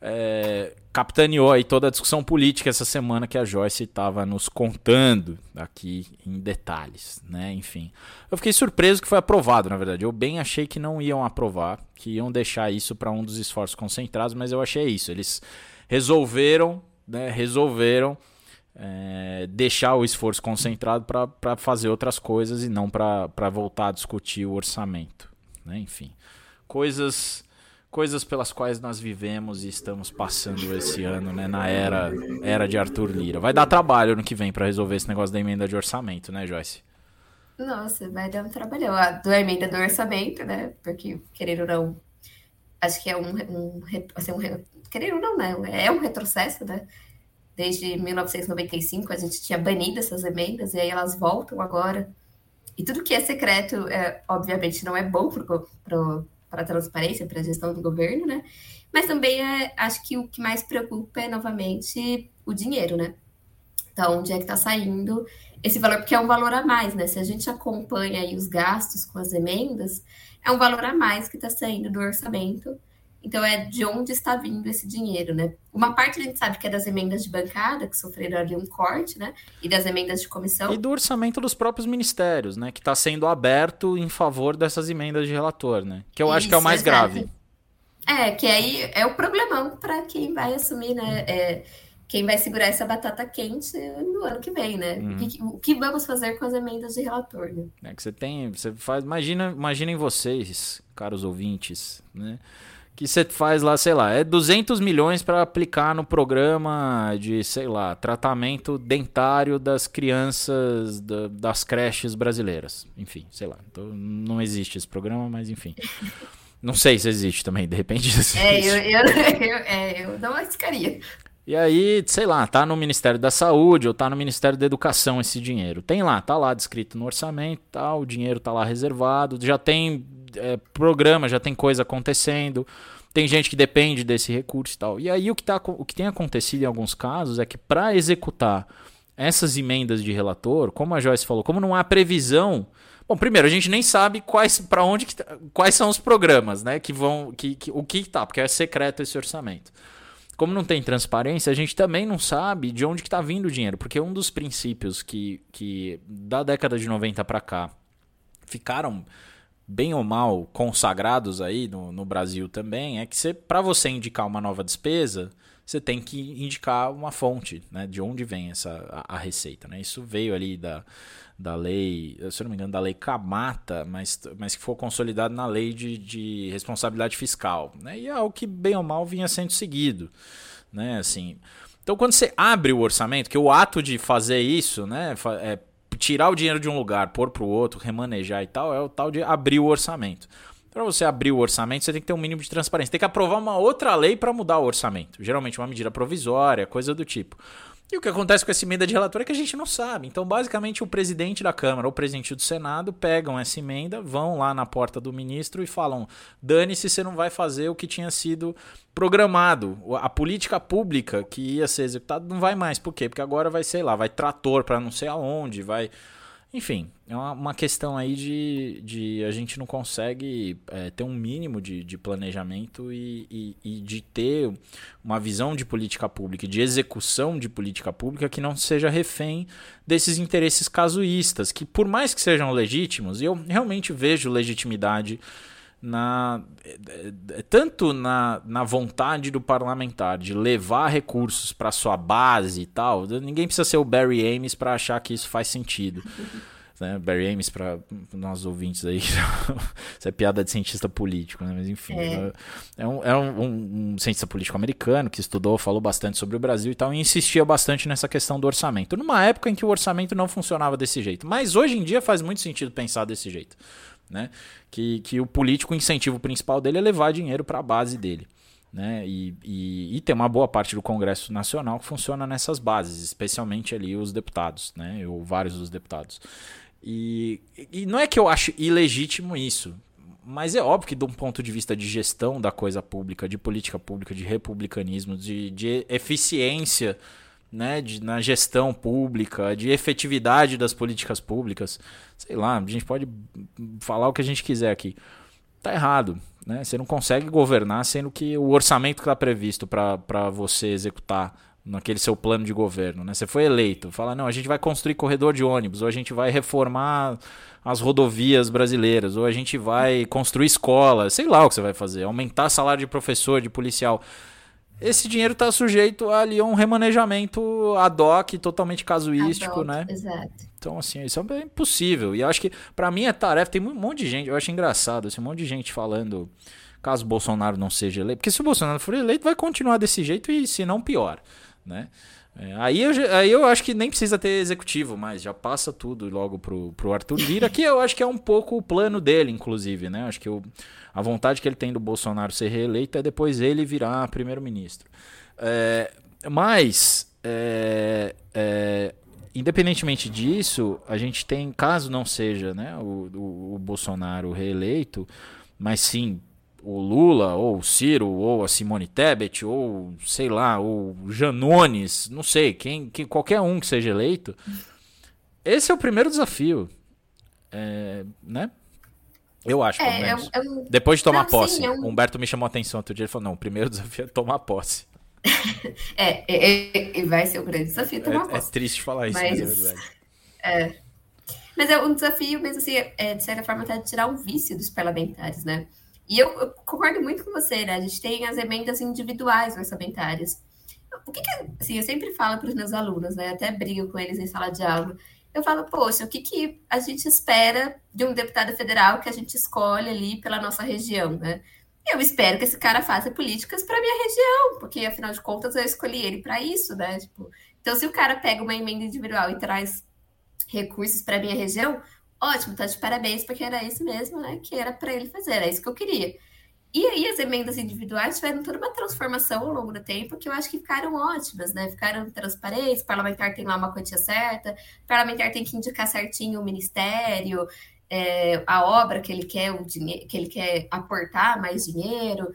é, capitaneou aí toda a discussão política essa semana que a Joyce estava nos contando aqui em detalhes, né? Enfim, eu fiquei surpreso que foi aprovado, na verdade. Eu bem achei que não iam aprovar, que iam deixar isso para um dos esforços concentrados, mas eu achei isso. Eles resolveram, né? Resolveram é, deixar o esforço concentrado para fazer outras coisas e não para voltar a discutir o orçamento, né? Enfim, coisas coisas pelas quais nós vivemos e estamos passando esse ano, né, na era era de Arthur Lira. Vai dar trabalho no que vem para resolver esse negócio da emenda de orçamento, né, Joyce?
Nossa, vai dar um trabalho. A da emenda do orçamento, né? Porque, querendo ou não, acho que é um, um, assim, um querendo ou não, né? É um retrocesso, né? Desde 1995 a gente tinha banido essas emendas e aí elas voltam agora. E tudo que é secreto, é, obviamente, não é bom para para a transparência, para a gestão do governo, né? Mas também é, acho que o que mais preocupa é novamente o dinheiro, né? Então, onde é que está saindo esse valor? Porque é um valor a mais, né? Se a gente acompanha aí os gastos com as emendas, é um valor a mais que está saindo do orçamento então, é de onde está vindo esse dinheiro, né? Uma parte a gente sabe que é das emendas de bancada, que sofreram ali um corte, né? E das emendas de comissão.
E do orçamento dos próprios ministérios, né? Que está sendo aberto em favor dessas emendas de relator, né? Que eu Isso, acho que é o mais grave.
É, que aí é o problemão para quem vai assumir, né? É, quem vai segurar essa batata quente no ano que vem, né? Uhum. O, que, o, que, vamos fazer com as emendas de relator, né?
É que você tem, você faz, imagina, imaginem vocês, caros ouvintes, né? Que você faz lá, sei lá, é 200 milhões para aplicar no programa de, sei lá, tratamento dentário das crianças da, das creches brasileiras. Enfim, sei lá. Então, não existe esse programa, mas enfim. Não sei se existe também, de repente.
É, eu, eu, eu, é, eu não arriscaria.
E aí, sei lá, tá no Ministério da Saúde ou tá no Ministério da Educação esse dinheiro. Tem lá, tá lá descrito no orçamento, tá, o dinheiro tá lá reservado, já tem é, programa, já tem coisa acontecendo. Tem gente que depende desse recurso e tal. E aí o que, tá, o que tem acontecido em alguns casos é que para executar essas emendas de relator, como a Joyce falou, como não há previsão Bom, primeiro, a gente nem sabe quais para onde que, tá, quais são os programas, né, que vão que, que o que tá, porque é secreto esse orçamento como não tem transparência, a gente também não sabe de onde está vindo o dinheiro, porque um dos princípios que, que da década de 90 para cá ficaram bem ou mal consagrados aí no, no Brasil também é que para você indicar uma nova despesa, você tem que indicar uma fonte, né, de onde vem essa a, a receita, né? Isso veio ali da da lei, se eu não me engano, da lei Camata, mas, mas que foi consolidado na lei de, de responsabilidade fiscal. Né? E é algo que, bem ou mal, vinha sendo seguido. Né? Assim, então, quando você abre o orçamento, que o ato de fazer isso, né, é tirar o dinheiro de um lugar, pôr para o outro, remanejar e tal, é o tal de abrir o orçamento. Para você abrir o orçamento, você tem que ter um mínimo de transparência. Tem que aprovar uma outra lei para mudar o orçamento. Geralmente uma medida provisória, coisa do tipo. E o que acontece com essa emenda de relator é que a gente não sabe. Então, basicamente, o presidente da Câmara ou o presidente do Senado pegam essa emenda, vão lá na porta do ministro e falam: dane-se, você não vai fazer o que tinha sido programado. A política pública que ia ser executada não vai mais. Por quê? Porque agora vai, sei lá, vai trator para não sei aonde, vai enfim, é uma, uma questão aí de, de a gente não consegue é, ter um mínimo de, de planejamento e, e, e, de ter uma visão de política pública, de execução de política pública que não seja refém desses interesses casuístas, que por mais que sejam legítimos, eu realmente vejo legitimidade na tanto na, na vontade do parlamentar de levar recursos para sua base e tal, ninguém precisa ser o Barry Ames para achar que isso faz sentido. Né? Barry Ames, para nós ouvintes aí, isso é piada de cientista político, né? mas enfim. É, é, um, é um, um, cientista político americano que estudou, falou bastante sobre o Brasil e tal, e insistia bastante nessa questão do orçamento. Numa época em que o orçamento não funcionava desse jeito. Mas hoje em dia faz muito sentido pensar desse jeito né? Que, que o político, o incentivo principal dele é levar dinheiro para a base dele. Né? E, e, e, tem uma boa parte do Congresso Nacional que funciona nessas bases, especialmente ali os deputados, né? ou vários dos deputados. E, e não é que eu acho ilegítimo isso, mas é óbvio que, de um ponto de vista de gestão da coisa pública, de política pública, de republicanismo, de, de eficiência né, de, na gestão pública, de efetividade das políticas públicas. Sei lá, a gente pode falar o que a gente quiser aqui. Tá errado. Né? Você não consegue governar sendo que o orçamento que está previsto para você executar naquele seu plano de governo. Né? Você foi eleito, fala, não, a gente vai construir corredor de ônibus, ou a gente vai reformar as rodovias brasileiras, ou a gente vai construir escola, sei lá o que você vai fazer, aumentar salário de professor, de policial esse dinheiro está sujeito a ali um remanejamento ad hoc, totalmente casuístico, hoc, né?
Exato.
Então, assim, isso é impossível. E eu acho que, para mim, é tarefa. Tem um monte de gente, eu acho engraçado, assim, um monte de gente falando caso Bolsonaro não seja eleito. Porque se o Bolsonaro for eleito, vai continuar desse jeito e, se não, pior, né? É, aí, eu, aí eu acho que nem precisa ter executivo mais, já passa tudo logo pro, pro Arthur Lira, que eu acho que é um pouco o plano dele, inclusive, né? Acho que o. A vontade que ele tem do Bolsonaro ser reeleito é depois ele virar primeiro-ministro. É, mas, é, é, independentemente disso, a gente tem, caso não seja né, o, o, o Bolsonaro reeleito, mas sim o Lula, ou o Ciro, ou a Simone Tebet, ou sei lá, o Janones, não sei, quem, quem, qualquer um que seja eleito, esse é o primeiro desafio. É, né? Eu acho, pelo é, menos. Eu, eu... Depois de tomar não, posse, sim, eu... Humberto me chamou a atenção outro dia. Ele falou: não, o primeiro desafio é tomar posse.
é, é, é, vai ser o grande desafio tomar
é,
posse.
É triste falar isso, mas, mas é verdade.
É. Mas é um desafio, mesmo assim, é, de certa forma, até de tirar o vício dos parlamentares, né? E eu, eu, concordo muito com você, né? A gente tem as emendas individuais orçamentárias. o que, que assim, eu sempre falo para os meus alunos, né? Até brigo com eles em sala de aula. Eu falo, poxa, o que, que a gente espera de um deputado federal que a gente escolhe ali pela nossa região, né? Eu espero que esse cara faça políticas para minha região, porque afinal de contas eu escolhi ele para isso, né? Tipo, então, se o cara pega uma emenda individual e traz recursos para minha região, ótimo, tá de parabéns, porque era isso mesmo, né? Que era para ele fazer, era isso que eu queria. E aí as emendas individuais tiveram toda uma transformação ao longo do tempo que eu acho que ficaram ótimas, né? Ficaram transparentes, o parlamentar tem lá uma quantia certa, o parlamentar tem que indicar certinho o ministério, é, a obra que ele quer, o dinheiro, que ele quer aportar mais dinheiro.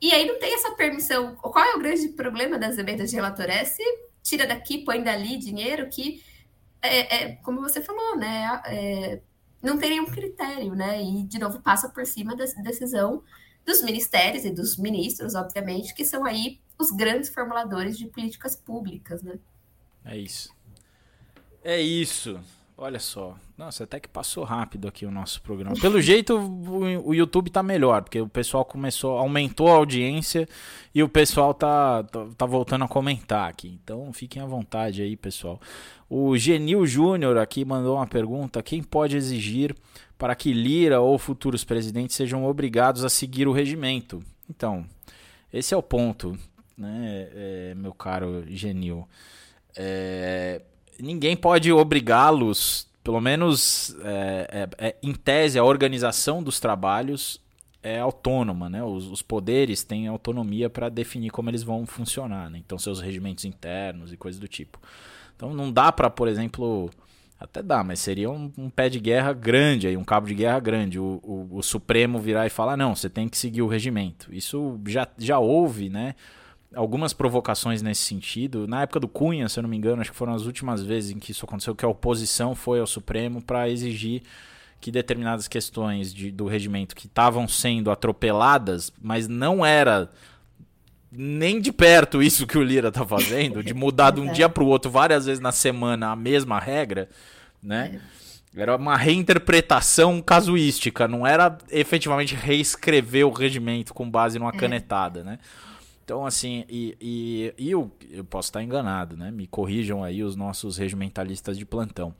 E aí não tem essa permissão. Qual é o grande problema das emendas de relator? É se tira daqui, põe dali dinheiro que, é, é como você falou, né? É, não tem nenhum critério, né? E, de novo, passa por cima da decisão dos ministérios e dos ministros, obviamente, que são aí os grandes formuladores de políticas públicas, né?
É isso. É isso. Olha só. Nossa, até que passou rápido aqui o nosso programa. Pelo jeito, o, YouTube tá melhor, porque o pessoal começou, aumentou a audiência e o pessoal tá, tá, tá voltando a comentar aqui. Então fiquem à vontade aí, pessoal. O Genil Júnior aqui mandou uma pergunta: quem pode exigir para que Lira ou futuros presidentes sejam obrigados a seguir o regimento? Então, esse é o ponto, né, é, meu caro Genil. É, ninguém pode obrigá-los, pelo menos é, é, é, em tese, a organização dos trabalhos é autônoma, né? Os, os poderes têm autonomia para definir como eles vão funcionar, né? Então seus regimentos internos e coisas do tipo. Então não dá para, por exemplo, até dá, mas seria um, um, pé de guerra grande aí, um cabo de guerra grande. O, o, o Supremo virar e falar não, você tem que seguir o regimento. Isso já, já houve, né? Algumas provocações nesse sentido. Na época do Cunha, se eu não me engano, acho que foram as últimas vezes em que isso aconteceu, que a oposição foi ao Supremo para exigir que determinadas questões de, do regimento que estavam sendo atropeladas, mas não era nem de perto isso que o Lira está fazendo, de mudar de um dia para o outro várias vezes na semana a mesma regra, né? Era uma reinterpretação casuística, não era efetivamente reescrever o regimento com base numa é. canetada, né? Então, assim, e, e, e eu, eu posso estar enganado, né? Me corrijam aí os nossos regimentalistas de plantão.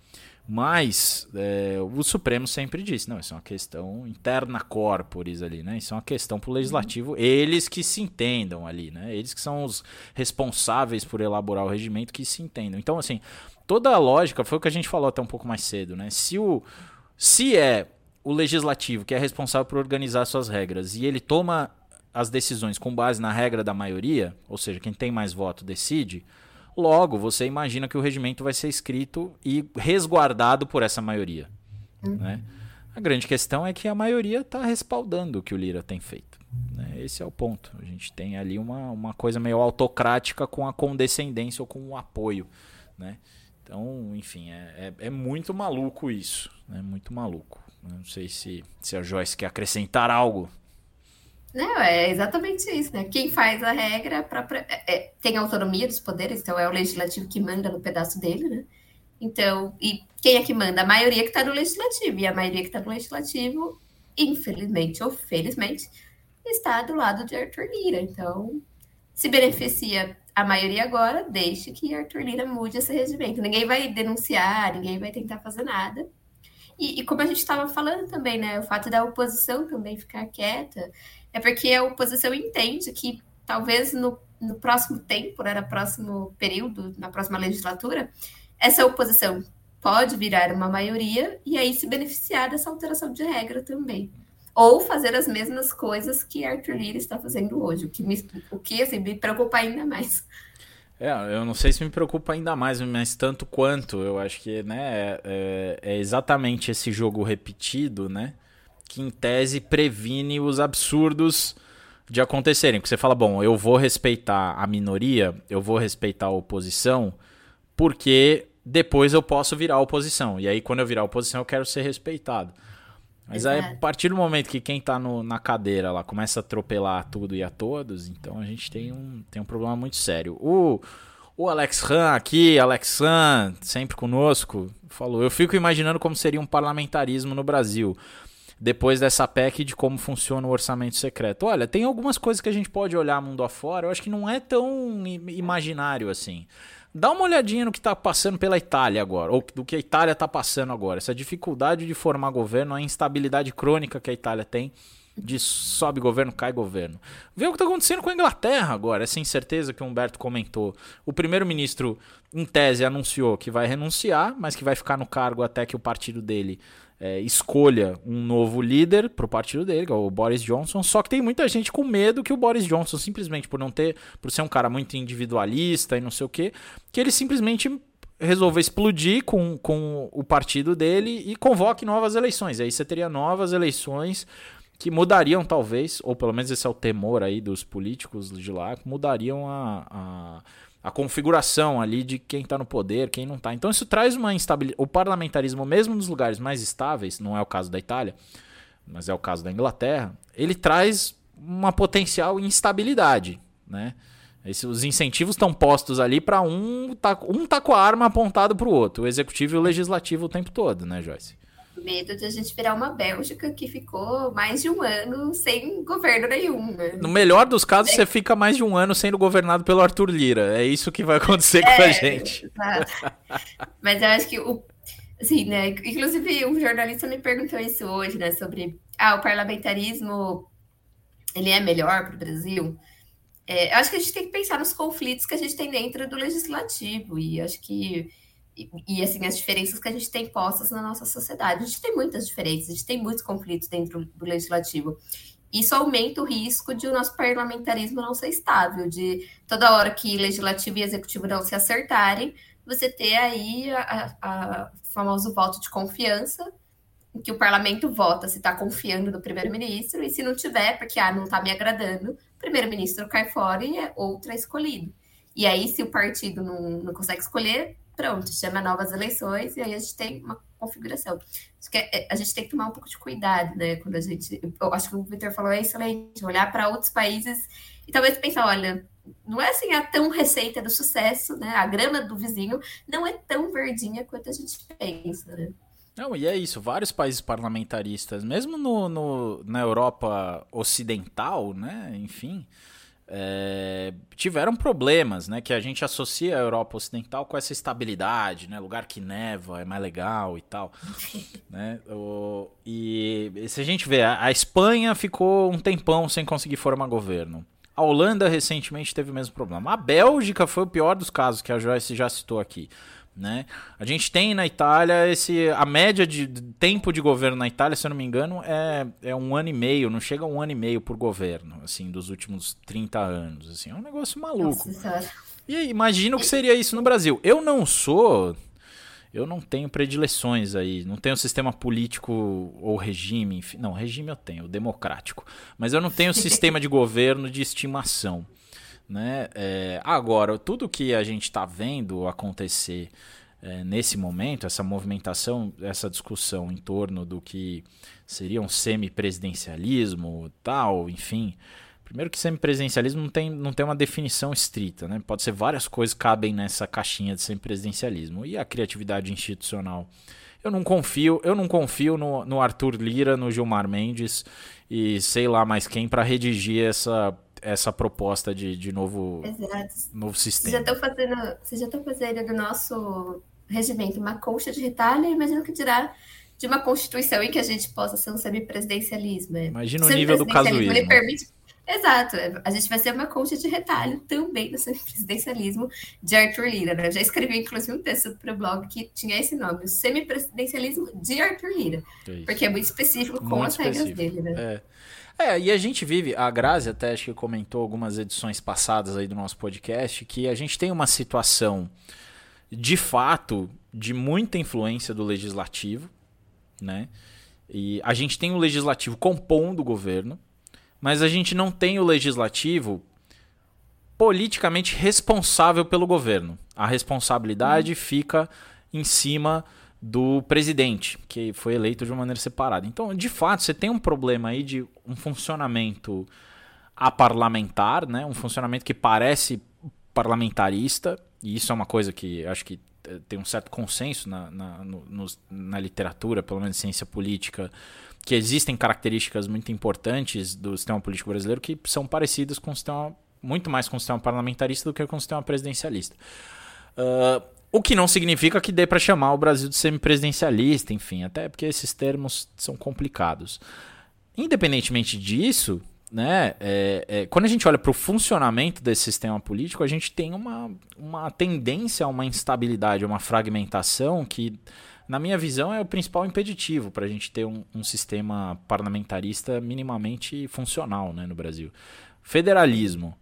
Mas é, o Supremo sempre disse, não, isso é uma questão interna corporis ali, né? Isso é uma questão para o legislativo, eles que se entendam ali, né? Eles que são os responsáveis por elaborar o regimento que se entendam. Então, assim, toda a lógica foi o que a gente falou até um pouco mais cedo, né? Se o se é o legislativo que é responsável por organizar suas regras e ele toma as decisões com base na regra da maioria, ou seja, quem tem mais voto decide, logo você imagina que o regimento vai ser escrito e resguardado por essa maioria. Uhum. Né? A grande questão é que a maioria está respaldando o que o Lira tem feito. Né? Esse é o ponto. A gente tem ali uma, uma coisa meio autocrática com a condescendência ou com o apoio. Né? Então, enfim, é, é, é muito maluco isso. Né? Muito maluco. Não sei se, se a Joyce quer acrescentar algo
não, é exatamente isso, né? Quem faz a regra pra é, é, tem autonomia dos poderes, então é o legislativo que manda no pedaço dele, né? Então, e quem é que manda? A maioria que está no legislativo. E a maioria que está no legislativo, infelizmente ou felizmente, está do lado de Arthur Lira. Então, se beneficia a maioria agora, deixe que Arthur Lira mude esse regimento. Ninguém vai denunciar, ninguém vai tentar fazer nada. E, e como a gente estava falando também, né? O fato da oposição também ficar quieta é porque a oposição entende que talvez no, no próximo tempo, né, no próximo período, na próxima legislatura, essa oposição pode virar uma maioria e aí se beneficiar dessa alteração de regra também. Ou fazer as mesmas coisas que Arthur Lira está fazendo hoje, o que me, o que, assim, me preocupa ainda mais.
É, eu não sei se me preocupa ainda mais, mas tanto quanto, eu acho que né, é, é exatamente esse jogo repetido, né? Que em tese previne os absurdos de acontecerem. Porque você fala, bom, eu vou respeitar a minoria, eu vou respeitar a oposição, porque depois eu posso virar oposição. E aí, quando eu virar oposição, eu quero ser respeitado. Mas aí, a partir do momento que quem está na cadeira lá começa a atropelar tudo e a todos, então a gente tem um, tem um problema muito sério. O, o Alex Han aqui, Alex Han, sempre conosco, falou: Eu fico imaginando como seria um parlamentarismo no Brasil depois dessa PEC de como funciona o orçamento secreto. Olha, tem algumas coisas que a gente pode olhar mundo afora, eu acho que não é tão imaginário assim. Dá uma olhadinha no que está passando pela Itália agora, ou do que a Itália está passando agora. Essa dificuldade de formar governo, a instabilidade crônica que a Itália tem, de sobe governo, cai governo. Vê o que está acontecendo com a Inglaterra agora, essa incerteza que o Humberto comentou. O primeiro-ministro, em tese, anunciou que vai renunciar, mas que vai ficar no cargo até que o partido dele é, escolha um novo líder para o partido dele, que é o Boris Johnson. Só que tem muita gente com medo que o Boris Johnson, simplesmente por não ter, por ser um cara muito individualista e não sei o que, que ele simplesmente resolva explodir com, com o partido dele e convoque novas eleições. Aí você teria novas eleições que mudariam, talvez, ou pelo menos esse é o temor aí dos políticos de lá, mudariam a, a a configuração ali de quem está no poder, quem não está. Então isso traz uma instabilidade. O parlamentarismo, mesmo nos lugares mais estáveis, não é o caso da Itália, mas é o caso da Inglaterra, ele traz uma potencial instabilidade, né? Esse, os incentivos estão postos ali para um tá, um tá com a arma apontada para o outro, o executivo e o legislativo o tempo todo, né, Joyce?
Medo de a gente virar uma Bélgica que ficou mais de um ano sem governo nenhum. Né?
No melhor dos casos, é. você fica mais de um ano sendo governado pelo Arthur Lira. É isso que vai acontecer é, com a é, gente.
Mas eu acho que o. Assim, né? Inclusive, um jornalista me perguntou isso hoje, né? Sobre ah, o parlamentarismo ele é melhor para o Brasil. É, eu acho que a gente tem que pensar nos conflitos que a gente tem dentro do legislativo. E acho que e, assim, as diferenças que a gente tem postas na nossa sociedade. A gente tem muitas diferenças, a gente tem muitos conflitos dentro do legislativo. Isso aumenta o risco de o nosso parlamentarismo não ser estável, de toda hora que legislativo e executivo não se acertarem, você ter aí a famoso voto de confiança, em que o parlamento vota se está confiando no primeiro-ministro, e se não tiver, porque ah, não está me agradando, o primeiro-ministro cai fora e é outra escolhido. E aí, se o partido não, não consegue escolher, pronto, chama novas eleições e aí a gente tem uma configuração. Acho que é, a gente tem que tomar um pouco de cuidado, né? Quando a gente. Eu acho que o Victor falou é excelente, olhar para outros países e talvez pensar, olha, não é assim a tão receita do sucesso, né? A grama do vizinho não é tão verdinha quanto a gente pensa, né?
Não, e é isso, vários países parlamentaristas, mesmo no, no na Europa Ocidental, né? Enfim, é, tiveram problemas, né? Que a gente associa a Europa Ocidental com essa estabilidade, né? Lugar que neva é mais legal e tal, né? O, e se a gente vê, a, a Espanha ficou um tempão sem conseguir formar governo. A Holanda recentemente teve o mesmo problema. A Bélgica foi o pior dos casos que a Joyce já citou aqui. Né? A gente tem na Itália esse. A média de tempo de governo na Itália, se eu não me engano, é, é um ano e meio, não chega a um ano e meio por governo, assim, dos últimos 30 anos. Assim, é um negócio maluco. Nossa, e aí, imagino que seria isso no Brasil. Eu não sou. Eu não tenho predileções aí, não tenho sistema político ou regime, enfim, não, regime eu tenho, democrático, mas eu não tenho sistema de governo de estimação. Né? É, agora, tudo que a gente está vendo acontecer é, nesse momento, essa movimentação, essa discussão em torno do que seria um semipresidencialismo, tal, enfim. Primeiro que semipresidencialismo não tem, não tem uma definição estrita, né? Pode ser várias coisas cabem nessa caixinha de semipresidencialismo. E a criatividade institucional. Eu não confio, eu não confio no, no Arthur Lira, no Gilmar Mendes e sei lá mais quem para redigir essa essa proposta de, de novo, novo sistema.
Vocês já estão fazendo, vocês já estão fazendo do nosso regimento uma concha de retalho, imagino que dirá de uma constituição em que a gente possa ser um semipresidencialismo.
Imagina o nível do casuísmo. Ele permite...
Exato, a gente vai ser uma concha de retalho também do semipresidencialismo de Arthur Lira. Né? Eu já escrevi, inclusive, um texto para o blog que tinha esse nome, o semipresidencialismo de Arthur Lira, é porque é muito específico com muito as específico. regras dele. Né? É.
É, e a gente vive, a Grazi até acho que comentou algumas edições passadas aí do nosso podcast, que a gente tem uma situação de fato de muita influência do legislativo, né? E a gente tem o legislativo compondo o governo, mas a gente não tem o legislativo politicamente responsável pelo governo. A responsabilidade hum. fica em cima do presidente, que foi eleito de uma maneira separada. Então, de fato, você tem um problema aí de um funcionamento aparlamentar, né? um funcionamento que parece parlamentarista, e isso é uma coisa que acho que tem um certo consenso na, na, no, na literatura, pelo menos ciência política, que existem características muito importantes do sistema político brasileiro que são parecidas com o sistema, muito mais com o sistema parlamentarista do que com o sistema presidencialista. Uh, o que não significa que dê para chamar o Brasil de semipresidencialista, enfim, até porque esses termos são complicados. Independentemente disso, né, é, é, quando a gente olha para o funcionamento desse sistema político, a gente tem uma, uma tendência a uma instabilidade, uma fragmentação que, na minha visão, é o principal impeditivo para a gente ter um, um, sistema parlamentarista minimamente funcional né, no Brasil. Federalismo,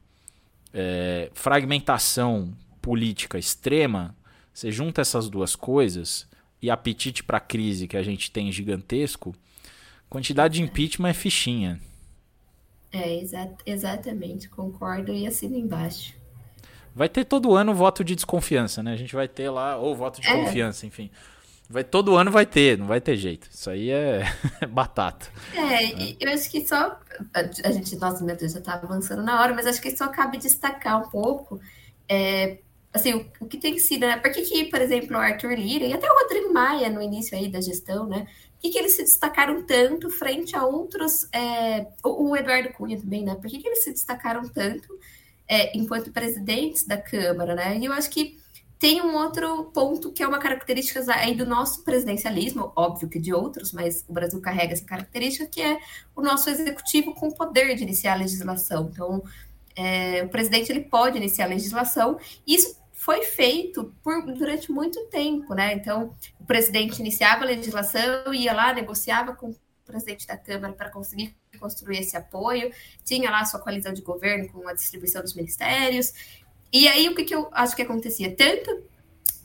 é, fragmentação política extrema, você junta essas duas coisas e apetite para crise que a gente tem gigantesco, quantidade de impeachment é fichinha.
É, exa exatamente, concordo e assino embaixo.
Vai ter todo ano voto de desconfiança, né? A gente vai ter lá, ou voto de é. confiança, enfim. Vai, todo ano vai ter, não vai ter jeito. Isso aí é batata.
É, é, eu acho que só. A gente, nossa, meu Deus, já tá avançando na hora, mas acho que só cabe destacar um pouco. É, assim, o, o, que tem sido, né? Por que, que, por exemplo, o Arthur Lira e até o Rodrigo Maia no início aí da gestão, né? Por que, que eles se destacaram tanto frente a outros. É, o, o, Eduardo Cunha também, né? Por que, que eles se destacaram tanto é, enquanto presidentes da Câmara, né? E eu acho que tem um outro ponto que é uma característica aí do nosso presidencialismo, óbvio que de outros, mas o Brasil carrega essa característica, que é o nosso executivo com poder de iniciar a legislação. Então, é, o presidente ele pode iniciar a legislação, e isso foi feito por, durante muito tempo, né? Então, o presidente iniciava a legislação, ia lá, negociava com o presidente da Câmara para conseguir construir esse apoio, tinha lá sua coalizão de governo com a distribuição dos ministérios. E aí, o que, que eu acho que acontecia? Tanto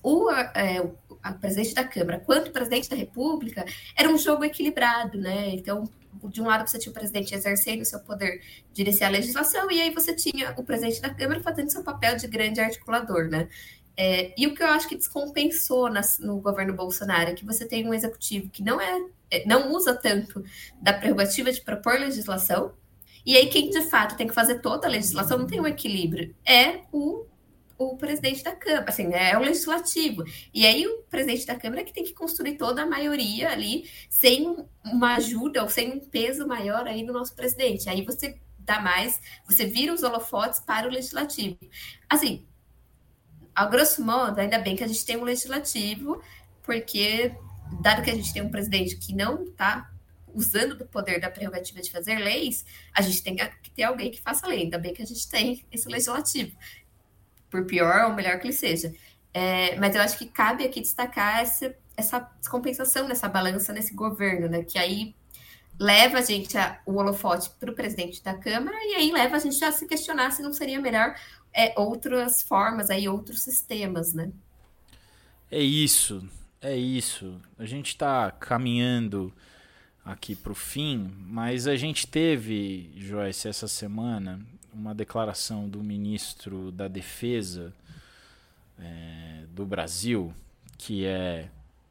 o, é, o presidente da Câmara quanto o presidente da República era um jogo equilibrado, né? Então, de um lado você tinha o presidente exercendo o seu poder de iniciar a legislação, e aí você tinha o presidente da Câmara fazendo seu papel de grande articulador, né? É, e o que eu acho que descompensou nas, no governo Bolsonaro é que você tem um executivo que não é, é, não usa tanto da prerrogativa de propor legislação, e aí quem de fato tem que fazer toda a legislação não tem um equilíbrio, é o o presidente da Câmara, assim, né, é o legislativo. E aí o presidente da Câmara é que tem que construir toda a maioria ali, sem uma ajuda ou sem um peso maior aí do nosso presidente. Aí você dá mais, você vira os holofotes para o legislativo. Assim, a grosso modo, ainda bem que a gente tem um legislativo, porque dado que a gente tem um presidente que não está usando do poder da prerrogativa de fazer leis, a gente tem que ter alguém que faça lei. Ainda bem que a gente tem esse legislativo por pior ou melhor que ele seja. É, mas eu acho que cabe aqui destacar essa, essa descompensação nessa balança nesse governo, né? Que aí leva a gente a, o holofote para o presidente da Câmara e aí leva a gente a se questionar se não seria melhor é, outras formas aí, outros sistemas, né?
É isso, é isso. A gente está caminhando aqui para o fim, mas a gente teve, Joyce, essa semana uma declaração do ministro da Defesa é, do Brasil, que é,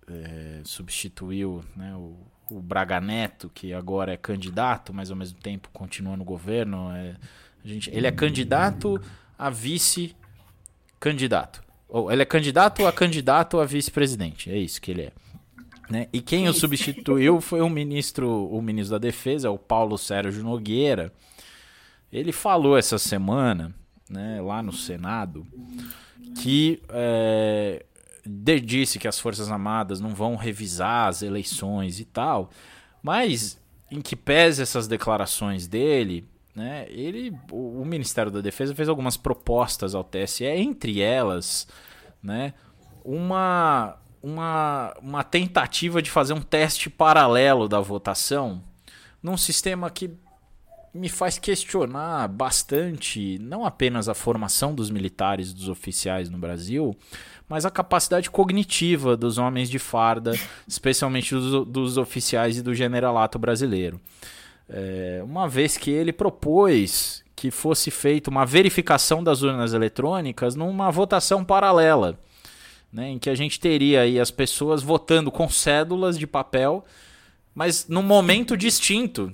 é substituiu né, o, o, Braga Neto, que agora é candidato, mas ao mesmo tempo continua no governo. É, a gente, ele é candidato a vice-candidato. Ou ele é candidato a candidato a vice-presidente. É isso que ele é. Né? E quem o substituiu foi o ministro, o ministro da Defesa, o Paulo Sérgio Nogueira, ele falou essa semana, né, lá no Senado, que é, disse que as Forças Armadas não vão revisar as eleições e tal, mas em que pese essas declarações dele, né, ele, o, o Ministério da Defesa fez algumas propostas ao TSE, entre elas, né, uma, uma, uma tentativa de fazer um teste paralelo da votação num sistema que me faz questionar bastante não apenas a formação dos militares e dos oficiais no Brasil, mas a capacidade cognitiva dos homens de farda, especialmente dos, dos oficiais e do generalato brasileiro. É, uma vez que ele propôs que fosse feita uma verificação das urnas eletrônicas numa votação paralela, né, em que a gente teria aí as pessoas votando com cédulas de papel, mas num momento distinto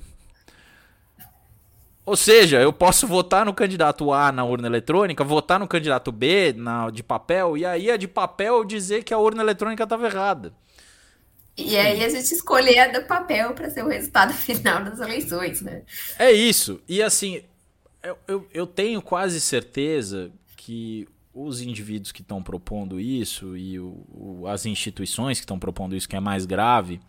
Ou seja, eu posso votar no candidato A na urna eletrônica, votar no candidato B na de papel, e aí a de papel dizer que a urna eletrônica estava errada.
E aí a gente escolher a do papel para ser o resultado final das eleições, né?
É isso. E assim, eu, eu, eu tenho quase certeza que os indivíduos que estão propondo isso e o, o, as instituições que estão propondo isso, que é mais grave,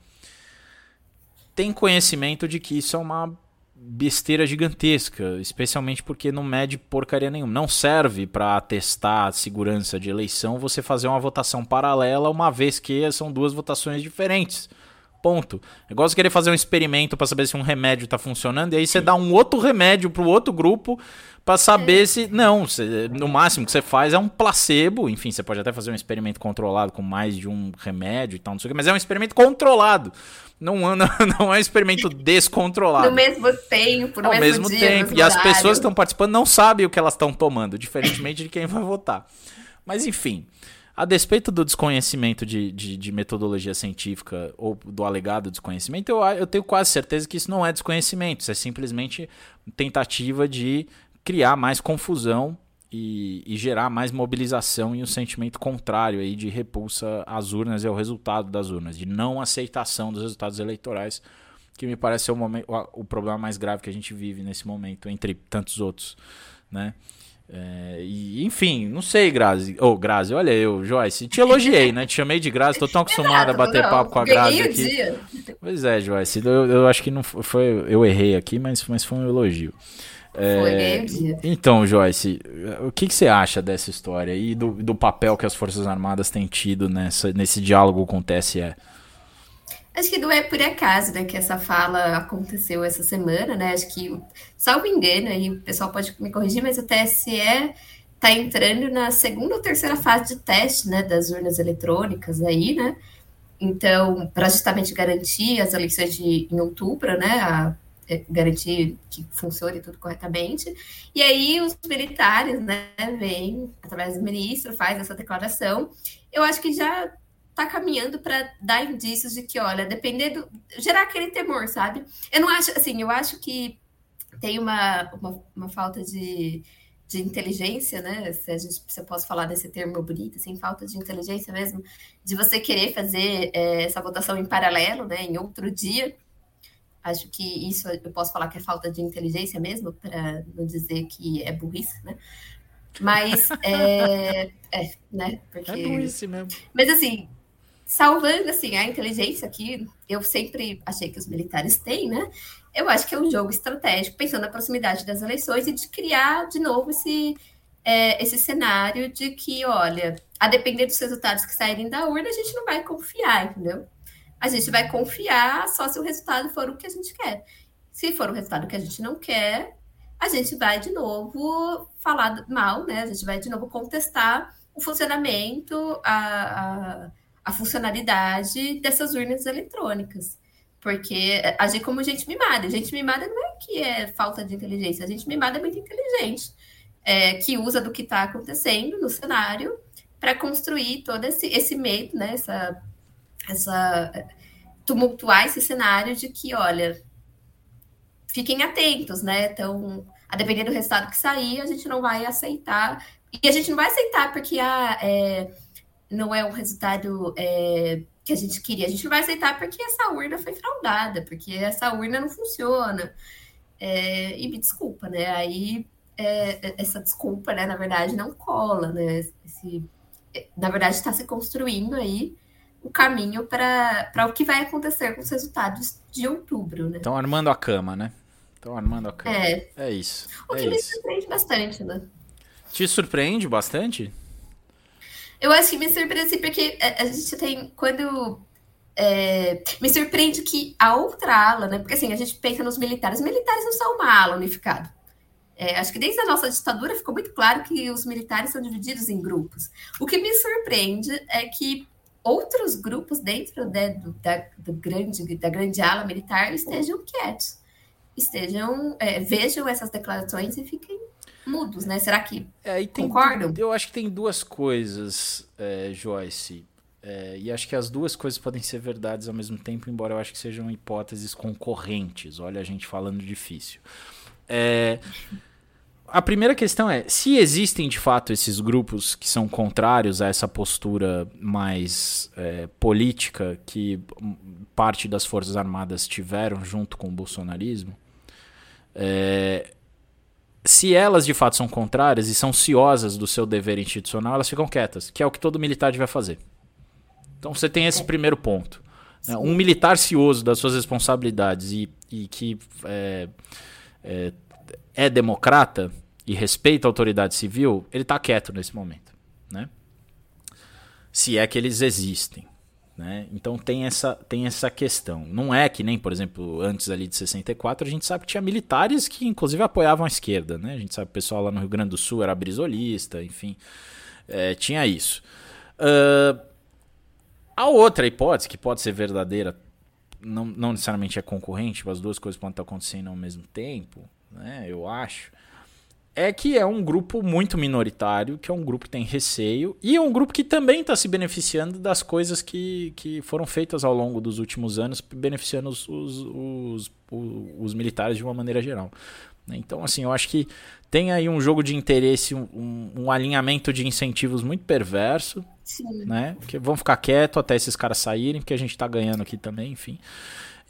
têm conhecimento de que isso é uma besteira gigantesca, especialmente porque não mede porcaria nenhuma. Não serve para atestar a segurança de eleição você fazer uma votação paralela, uma vez que são duas votações diferentes. Ponto. É igual você querer fazer um experimento para saber se um remédio está funcionando, e aí você dá um outro remédio para o outro grupo para saber é. se. Não, você, no máximo que você faz é um placebo. Enfim, você pode até fazer um experimento controlado com mais de um remédio e tal, não sei o que, mas é um experimento controlado. Não, não, não é um experimento descontrolado.
No mesmo tempo, no
Ao
mesmo,
mesmo
dia,
tempo. E as pessoas que estão participando não sabem o que elas estão tomando, diferentemente de quem vai votar. Mas enfim. A despeito do desconhecimento de, de, de, metodologia científica ou do alegado desconhecimento, eu, eu tenho quase certeza que isso não é desconhecimento, isso é simplesmente tentativa de criar mais confusão e, e, gerar mais mobilização e um sentimento contrário aí de repulsa às urnas e ao resultado das urnas, de não aceitação dos resultados eleitorais, que me parece ser o, momento, o, problema mais grave que a gente vive nesse momento, entre tantos outros, né? É, e, enfim, não sei, Grazi. Ô, oh, Grazi, olha eu, Joyce. Te elogiei, né? Te chamei de Grazi, tô tão acostumado a bater não, papo com a Grazi aqui. Dia. Pois é, Joyce. Eu, eu, acho que não foi. Eu errei aqui, mas, mas foi um elogio.
É,
então, Joyce, o que, que, você acha dessa história e do, do papel que as Forças Armadas têm tido nessa, nesse diálogo com o TSE?
Acho que não é por acaso né, que essa fala aconteceu essa semana, né? Acho que, salvo engano, aí o pessoal pode me corrigir, mas o TSE está entrando na segunda ou terceira fase de teste né, das urnas eletrônicas aí, né? Então, para justamente garantir as eleições de, em outubro, né? A, garantir que funcione tudo corretamente. E aí os militares, né, vêm através do ministro, faz essa declaração. Eu acho que já está caminhando para dar indícios de que, olha, dependendo, gerar aquele temor, sabe? Eu não acho, assim, eu acho que tem uma, uma, uma falta de, de inteligência, né? Se, a gente, se eu posso falar desse termo bonito, assim, falta de inteligência mesmo, de você querer fazer é, essa votação em paralelo, né? Em outro dia. Acho que isso eu posso falar que é falta de inteligência mesmo, para não dizer que é burrice, né? Mas é, é né?
Porque... É burrice mesmo.
Mas assim, salvando assim a inteligência que eu sempre achei que os militares têm, né? Eu acho que é um jogo estratégico, pensando na proximidade das eleições e de criar de novo esse, é, esse cenário de que, olha, a depender dos resultados que saírem da urna, a gente não vai confiar, entendeu? A gente vai confiar só se o resultado for o que a gente quer. Se for o resultado que a gente não quer, a gente vai de novo falar mal, né? A gente vai de novo contestar o funcionamento, a, a a funcionalidade dessas urnas eletrônicas. Porque agir como gente mimada. Gente mimada não é que é falta de inteligência, a gente mimada é muito inteligente, é, que usa do que está acontecendo no cenário para construir todo esse, esse medo, né? Essa, essa tumultuar esse cenário de que, olha, fiquem atentos, né? Então, a depender do resultado que sair, a gente não vai aceitar. E a gente não vai aceitar porque. Ah, é, não é o resultado é, que a gente queria. A gente vai aceitar porque essa urna foi fraudada, porque essa urna não funciona. É, e me desculpa, né? Aí é, essa desculpa, né, na verdade, não cola, né? Esse, na verdade, está se construindo aí o caminho para o que vai acontecer com os resultados de outubro, né?
Estão armando a cama, né? Estão armando a cama. É, é isso.
O
é
que
isso.
me surpreende bastante, né?
Te surpreende bastante?
Eu acho que me surpreende porque a, gente tem. Quando. É, me surpreende que a outra ala, né? Porque assim, a gente pensa nos militares. Os militares não são uma ala unificada. É, acho que desde a nossa ditadura ficou muito claro que os militares são divididos em grupos. O que me surpreende é que outros grupos dentro né, do, da, do grande, da grande ala militar estejam quietos, estejam, é, vejam essas declarações e fiquem mudos, né? Será que é, tem, concordam?
Eu acho que tem duas coisas, é, Joyce. É, e acho que as duas coisas podem ser verdades ao mesmo tempo, embora eu acho que sejam hipóteses concorrentes. Olha a gente falando difícil. É, a primeira questão é: se existem de fato esses grupos que são contrários a essa postura mais é, política que parte das Forças Armadas tiveram junto com o bolsonarismo, é, se elas de fato são contrárias e são ciosas do seu dever institucional, elas ficam quietas, que é o que todo militar deve fazer. Então você tem esse é. primeiro ponto. Né? Um militar cioso das suas responsabilidades e, e que é, é democrata e respeita a autoridade civil, ele está quieto nesse momento, né? Se é que eles existem, né? Então tem essa, tem essa questão. Não é que nem, por exemplo, antes ali de 64, a gente sabe que tinha militares que inclusive apoiavam a esquerda, né? A gente sabe que o pessoal lá no Rio Grande do Sul era brisolista, enfim, é, tinha isso. Uh, a outra hipótese, que pode ser verdadeira, não, não necessariamente é concorrente, as duas coisas podem estar acontecendo ao mesmo tempo, né, eu acho, é que é um grupo muito minoritário, que é um grupo que tem receio, e é um grupo que também está se beneficiando das coisas que, que foram feitas ao longo dos últimos anos, beneficiando os, os, os, os militares de uma maneira geral. Né. Então, assim, eu acho que tem aí um jogo de interesse, um, um alinhamento de incentivos muito perverso, Sim. né? Que vão ficar quietos até esses caras saírem, porque a gente está ganhando aqui também, enfim.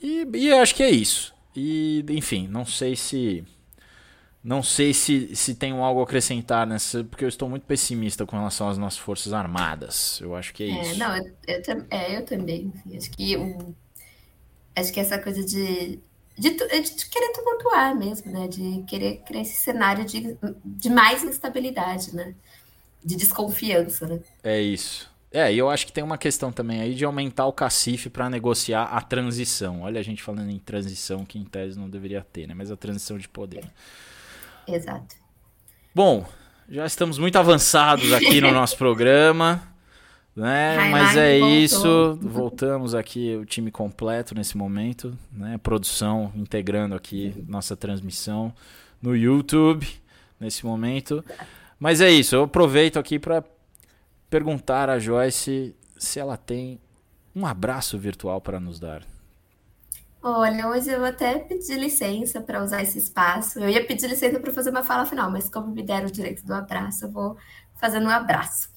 E, e acho que é isso. E, enfim, não sei se. Não sei se, se tenho algo a acrescentar nessa, porque eu estou muito pessimista com relação às nossas Forças Armadas. Eu acho que é, é isso.
Não, eu, eu, é, eu também. Acho que, o, acho que essa coisa de, de, de, querer tumultuar mesmo, né? De querer criar esse cenário de, de mais instabilidade, né? De desconfiança, né?
É isso. É, e eu acho que tem uma questão também aí de aumentar o cacife para negociar a transição. Olha a gente falando em transição, que em tese não deveria ter, né? Mas a transição de poder.
Exato.
Bom, já estamos muito avançados aqui no nosso programa, né? Mas é voltou. isso. Voltamos aqui o time completo nesse momento, né? Produção integrando aqui nossa transmissão no YouTube nesse momento. Mas é isso. Eu aproveito aqui para perguntar a Joyce se ela tem um abraço virtual para nos dar.
Olha, hoje eu vou até pedir licença para usar esse espaço. Eu ia pedir licença para fazer uma fala final, mas como me deram o direito do abraço, eu vou fazendo um abraço.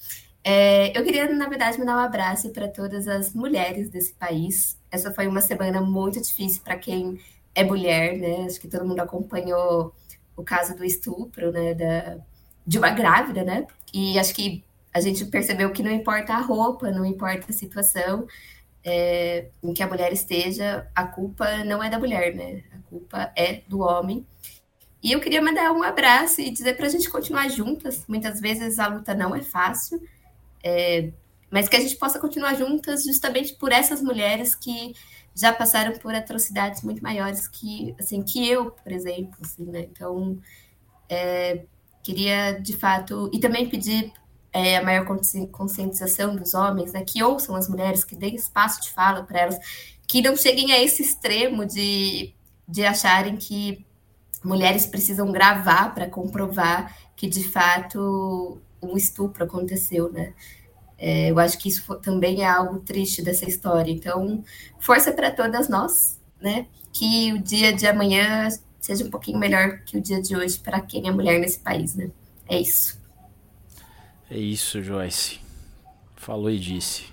É, eu queria, na verdade, mandar um abraço para todas as mulheres desse país. Essa foi uma semana muito difícil para quem é mulher, né? Acho que todo mundo acompanhou o caso do estupro, né? Da, de uma grávida, né? E acho que a gente percebeu que não importa a roupa, não importa a situação é, em que a mulher esteja, a culpa não é da mulher, né? A culpa é do homem. E eu queria mandar um abraço e dizer para a gente continuar juntas. Muitas vezes a luta não é fácil, é, mas que a gente possa continuar juntas justamente por essas mulheres que já passaram por atrocidades muito maiores que, assim, que eu, por exemplo, assim, né? Então, é, queria de fato e também pedir é, a maior conscientização dos homens, né, que ouçam as mulheres, que deem espaço de fala para elas, que não cheguem a esse extremo de, de acharem que mulheres precisam gravar para comprovar que de fato um estupro aconteceu, né? É, eu acho que isso também é algo triste dessa história. Então, força para todas nós, né? Que o dia de amanhã seja um pouquinho melhor que o dia de hoje para quem é mulher nesse país, né? É isso.
É isso, Joyce. Falou e disse.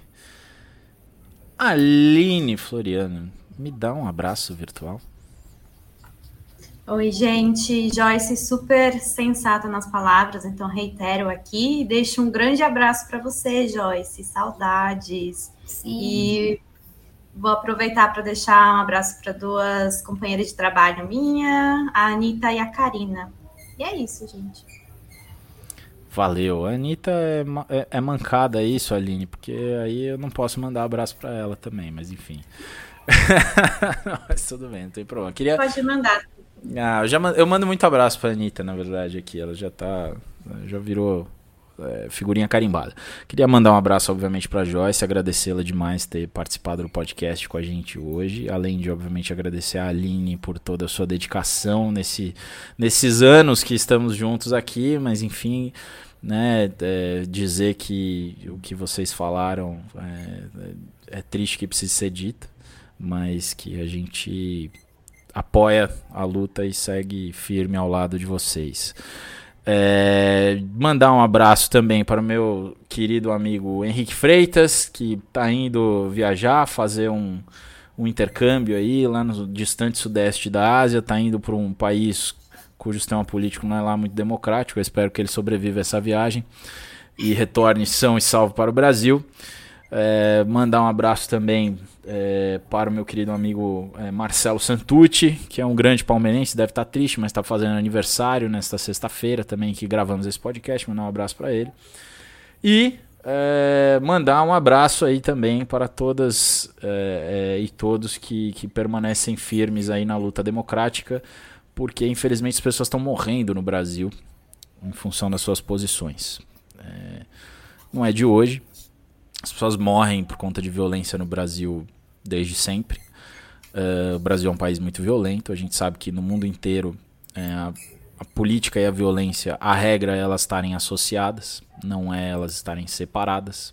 Aline Floriano, me dá um abraço virtual.
Oi, gente. Joyce, super sensata nas palavras, então reitero aqui. Deixo um grande abraço para você, Joyce. Saudades. Sim. E vou aproveitar para deixar um abraço para duas companheiras de trabalho minha, a Anitta e a Karina. E é isso, gente.
Valeu. A Anitta é, é, é, mancada isso, Aline, porque aí eu não posso mandar abraço para ela também, mas enfim. mas tudo bem, não tem problema. Queria...
Pode mandar.
Ah, eu, já, eu mando muito abraço pra Anitta, na verdade, aqui. Ela já tá. Já virou é, figurinha carimbada. Queria mandar um abraço, obviamente, para Joyce, agradecê-la demais ter participado do podcast com a gente hoje, além de, obviamente, agradecer a Aline por toda a sua dedicação nesse, nesses anos que estamos juntos aqui, mas enfim, né, é, dizer que o que vocês falaram é, é triste que precise ser dito, mas que a gente apoia a luta e segue firme ao lado de vocês. É, mandar um abraço também para o meu querido amigo Henrique Freitas, que está indo viajar, fazer um, um intercâmbio aí lá no distante sudeste da Ásia, está indo para um país cujo sistema político não é lá muito democrático. Eu espero que ele sobreviva a essa viagem e retorne são e salvo para o Brasil. É, mandar um abraço também é, para o meu querido amigo é, Marcelo Santucci, que é um grande palmeirense, deve estar triste, mas está fazendo aniversário nesta sexta-feira também que gravamos esse podcast. Mandar um abraço para ele. E é, mandar um abraço aí também para todas é, é, e todos que, que permanecem firmes aí na luta democrática, porque infelizmente as pessoas estão morrendo no Brasil em função das suas posições. não é de hoje, as pessoas morrem por conta de violência no Brasil desde sempre. Uh, o Brasil é um país muito violento. A gente sabe que no mundo inteiro é, a, a, política e a violência, a regra é elas estarem associadas, não é elas estarem separadas.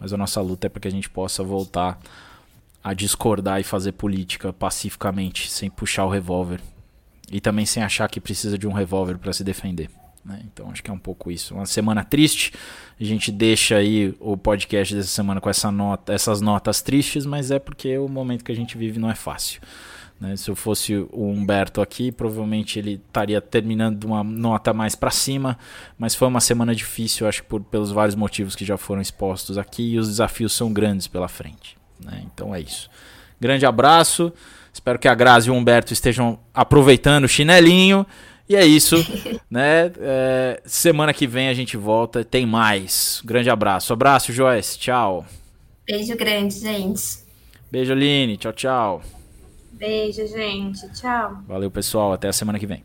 Mas a nossa luta é para que a gente possa voltar a discordar e fazer política pacificamente, sem puxar o revólver. E também sem achar que precisa de um revólver para se defender. Né? Então acho que é um pouco isso. Uma semana triste. A gente deixa aí o podcast dessa semana com essa nota, essas notas tristes, mas é porque o momento que a gente vive não é fácil. Né? Se eu fosse o Humberto aqui, provavelmente ele estaria terminando uma nota mais para cima, mas foi uma semana difícil, acho que por, pelos vários motivos que já foram expostos aqui e os desafios são grandes pela frente. Né? Então é isso. Grande abraço. Espero que a Grazi e o Humberto estejam aproveitando o chinelinho. E é isso, né? É, semana que vem a gente volta, tem mais. Grande abraço. Abraço, Joyce. Tchau.
Beijo grande, gente.
Beijo, Aline. Tchau, tchau.
Beijo, gente. Tchau.
Valeu, pessoal. Até a semana que vem.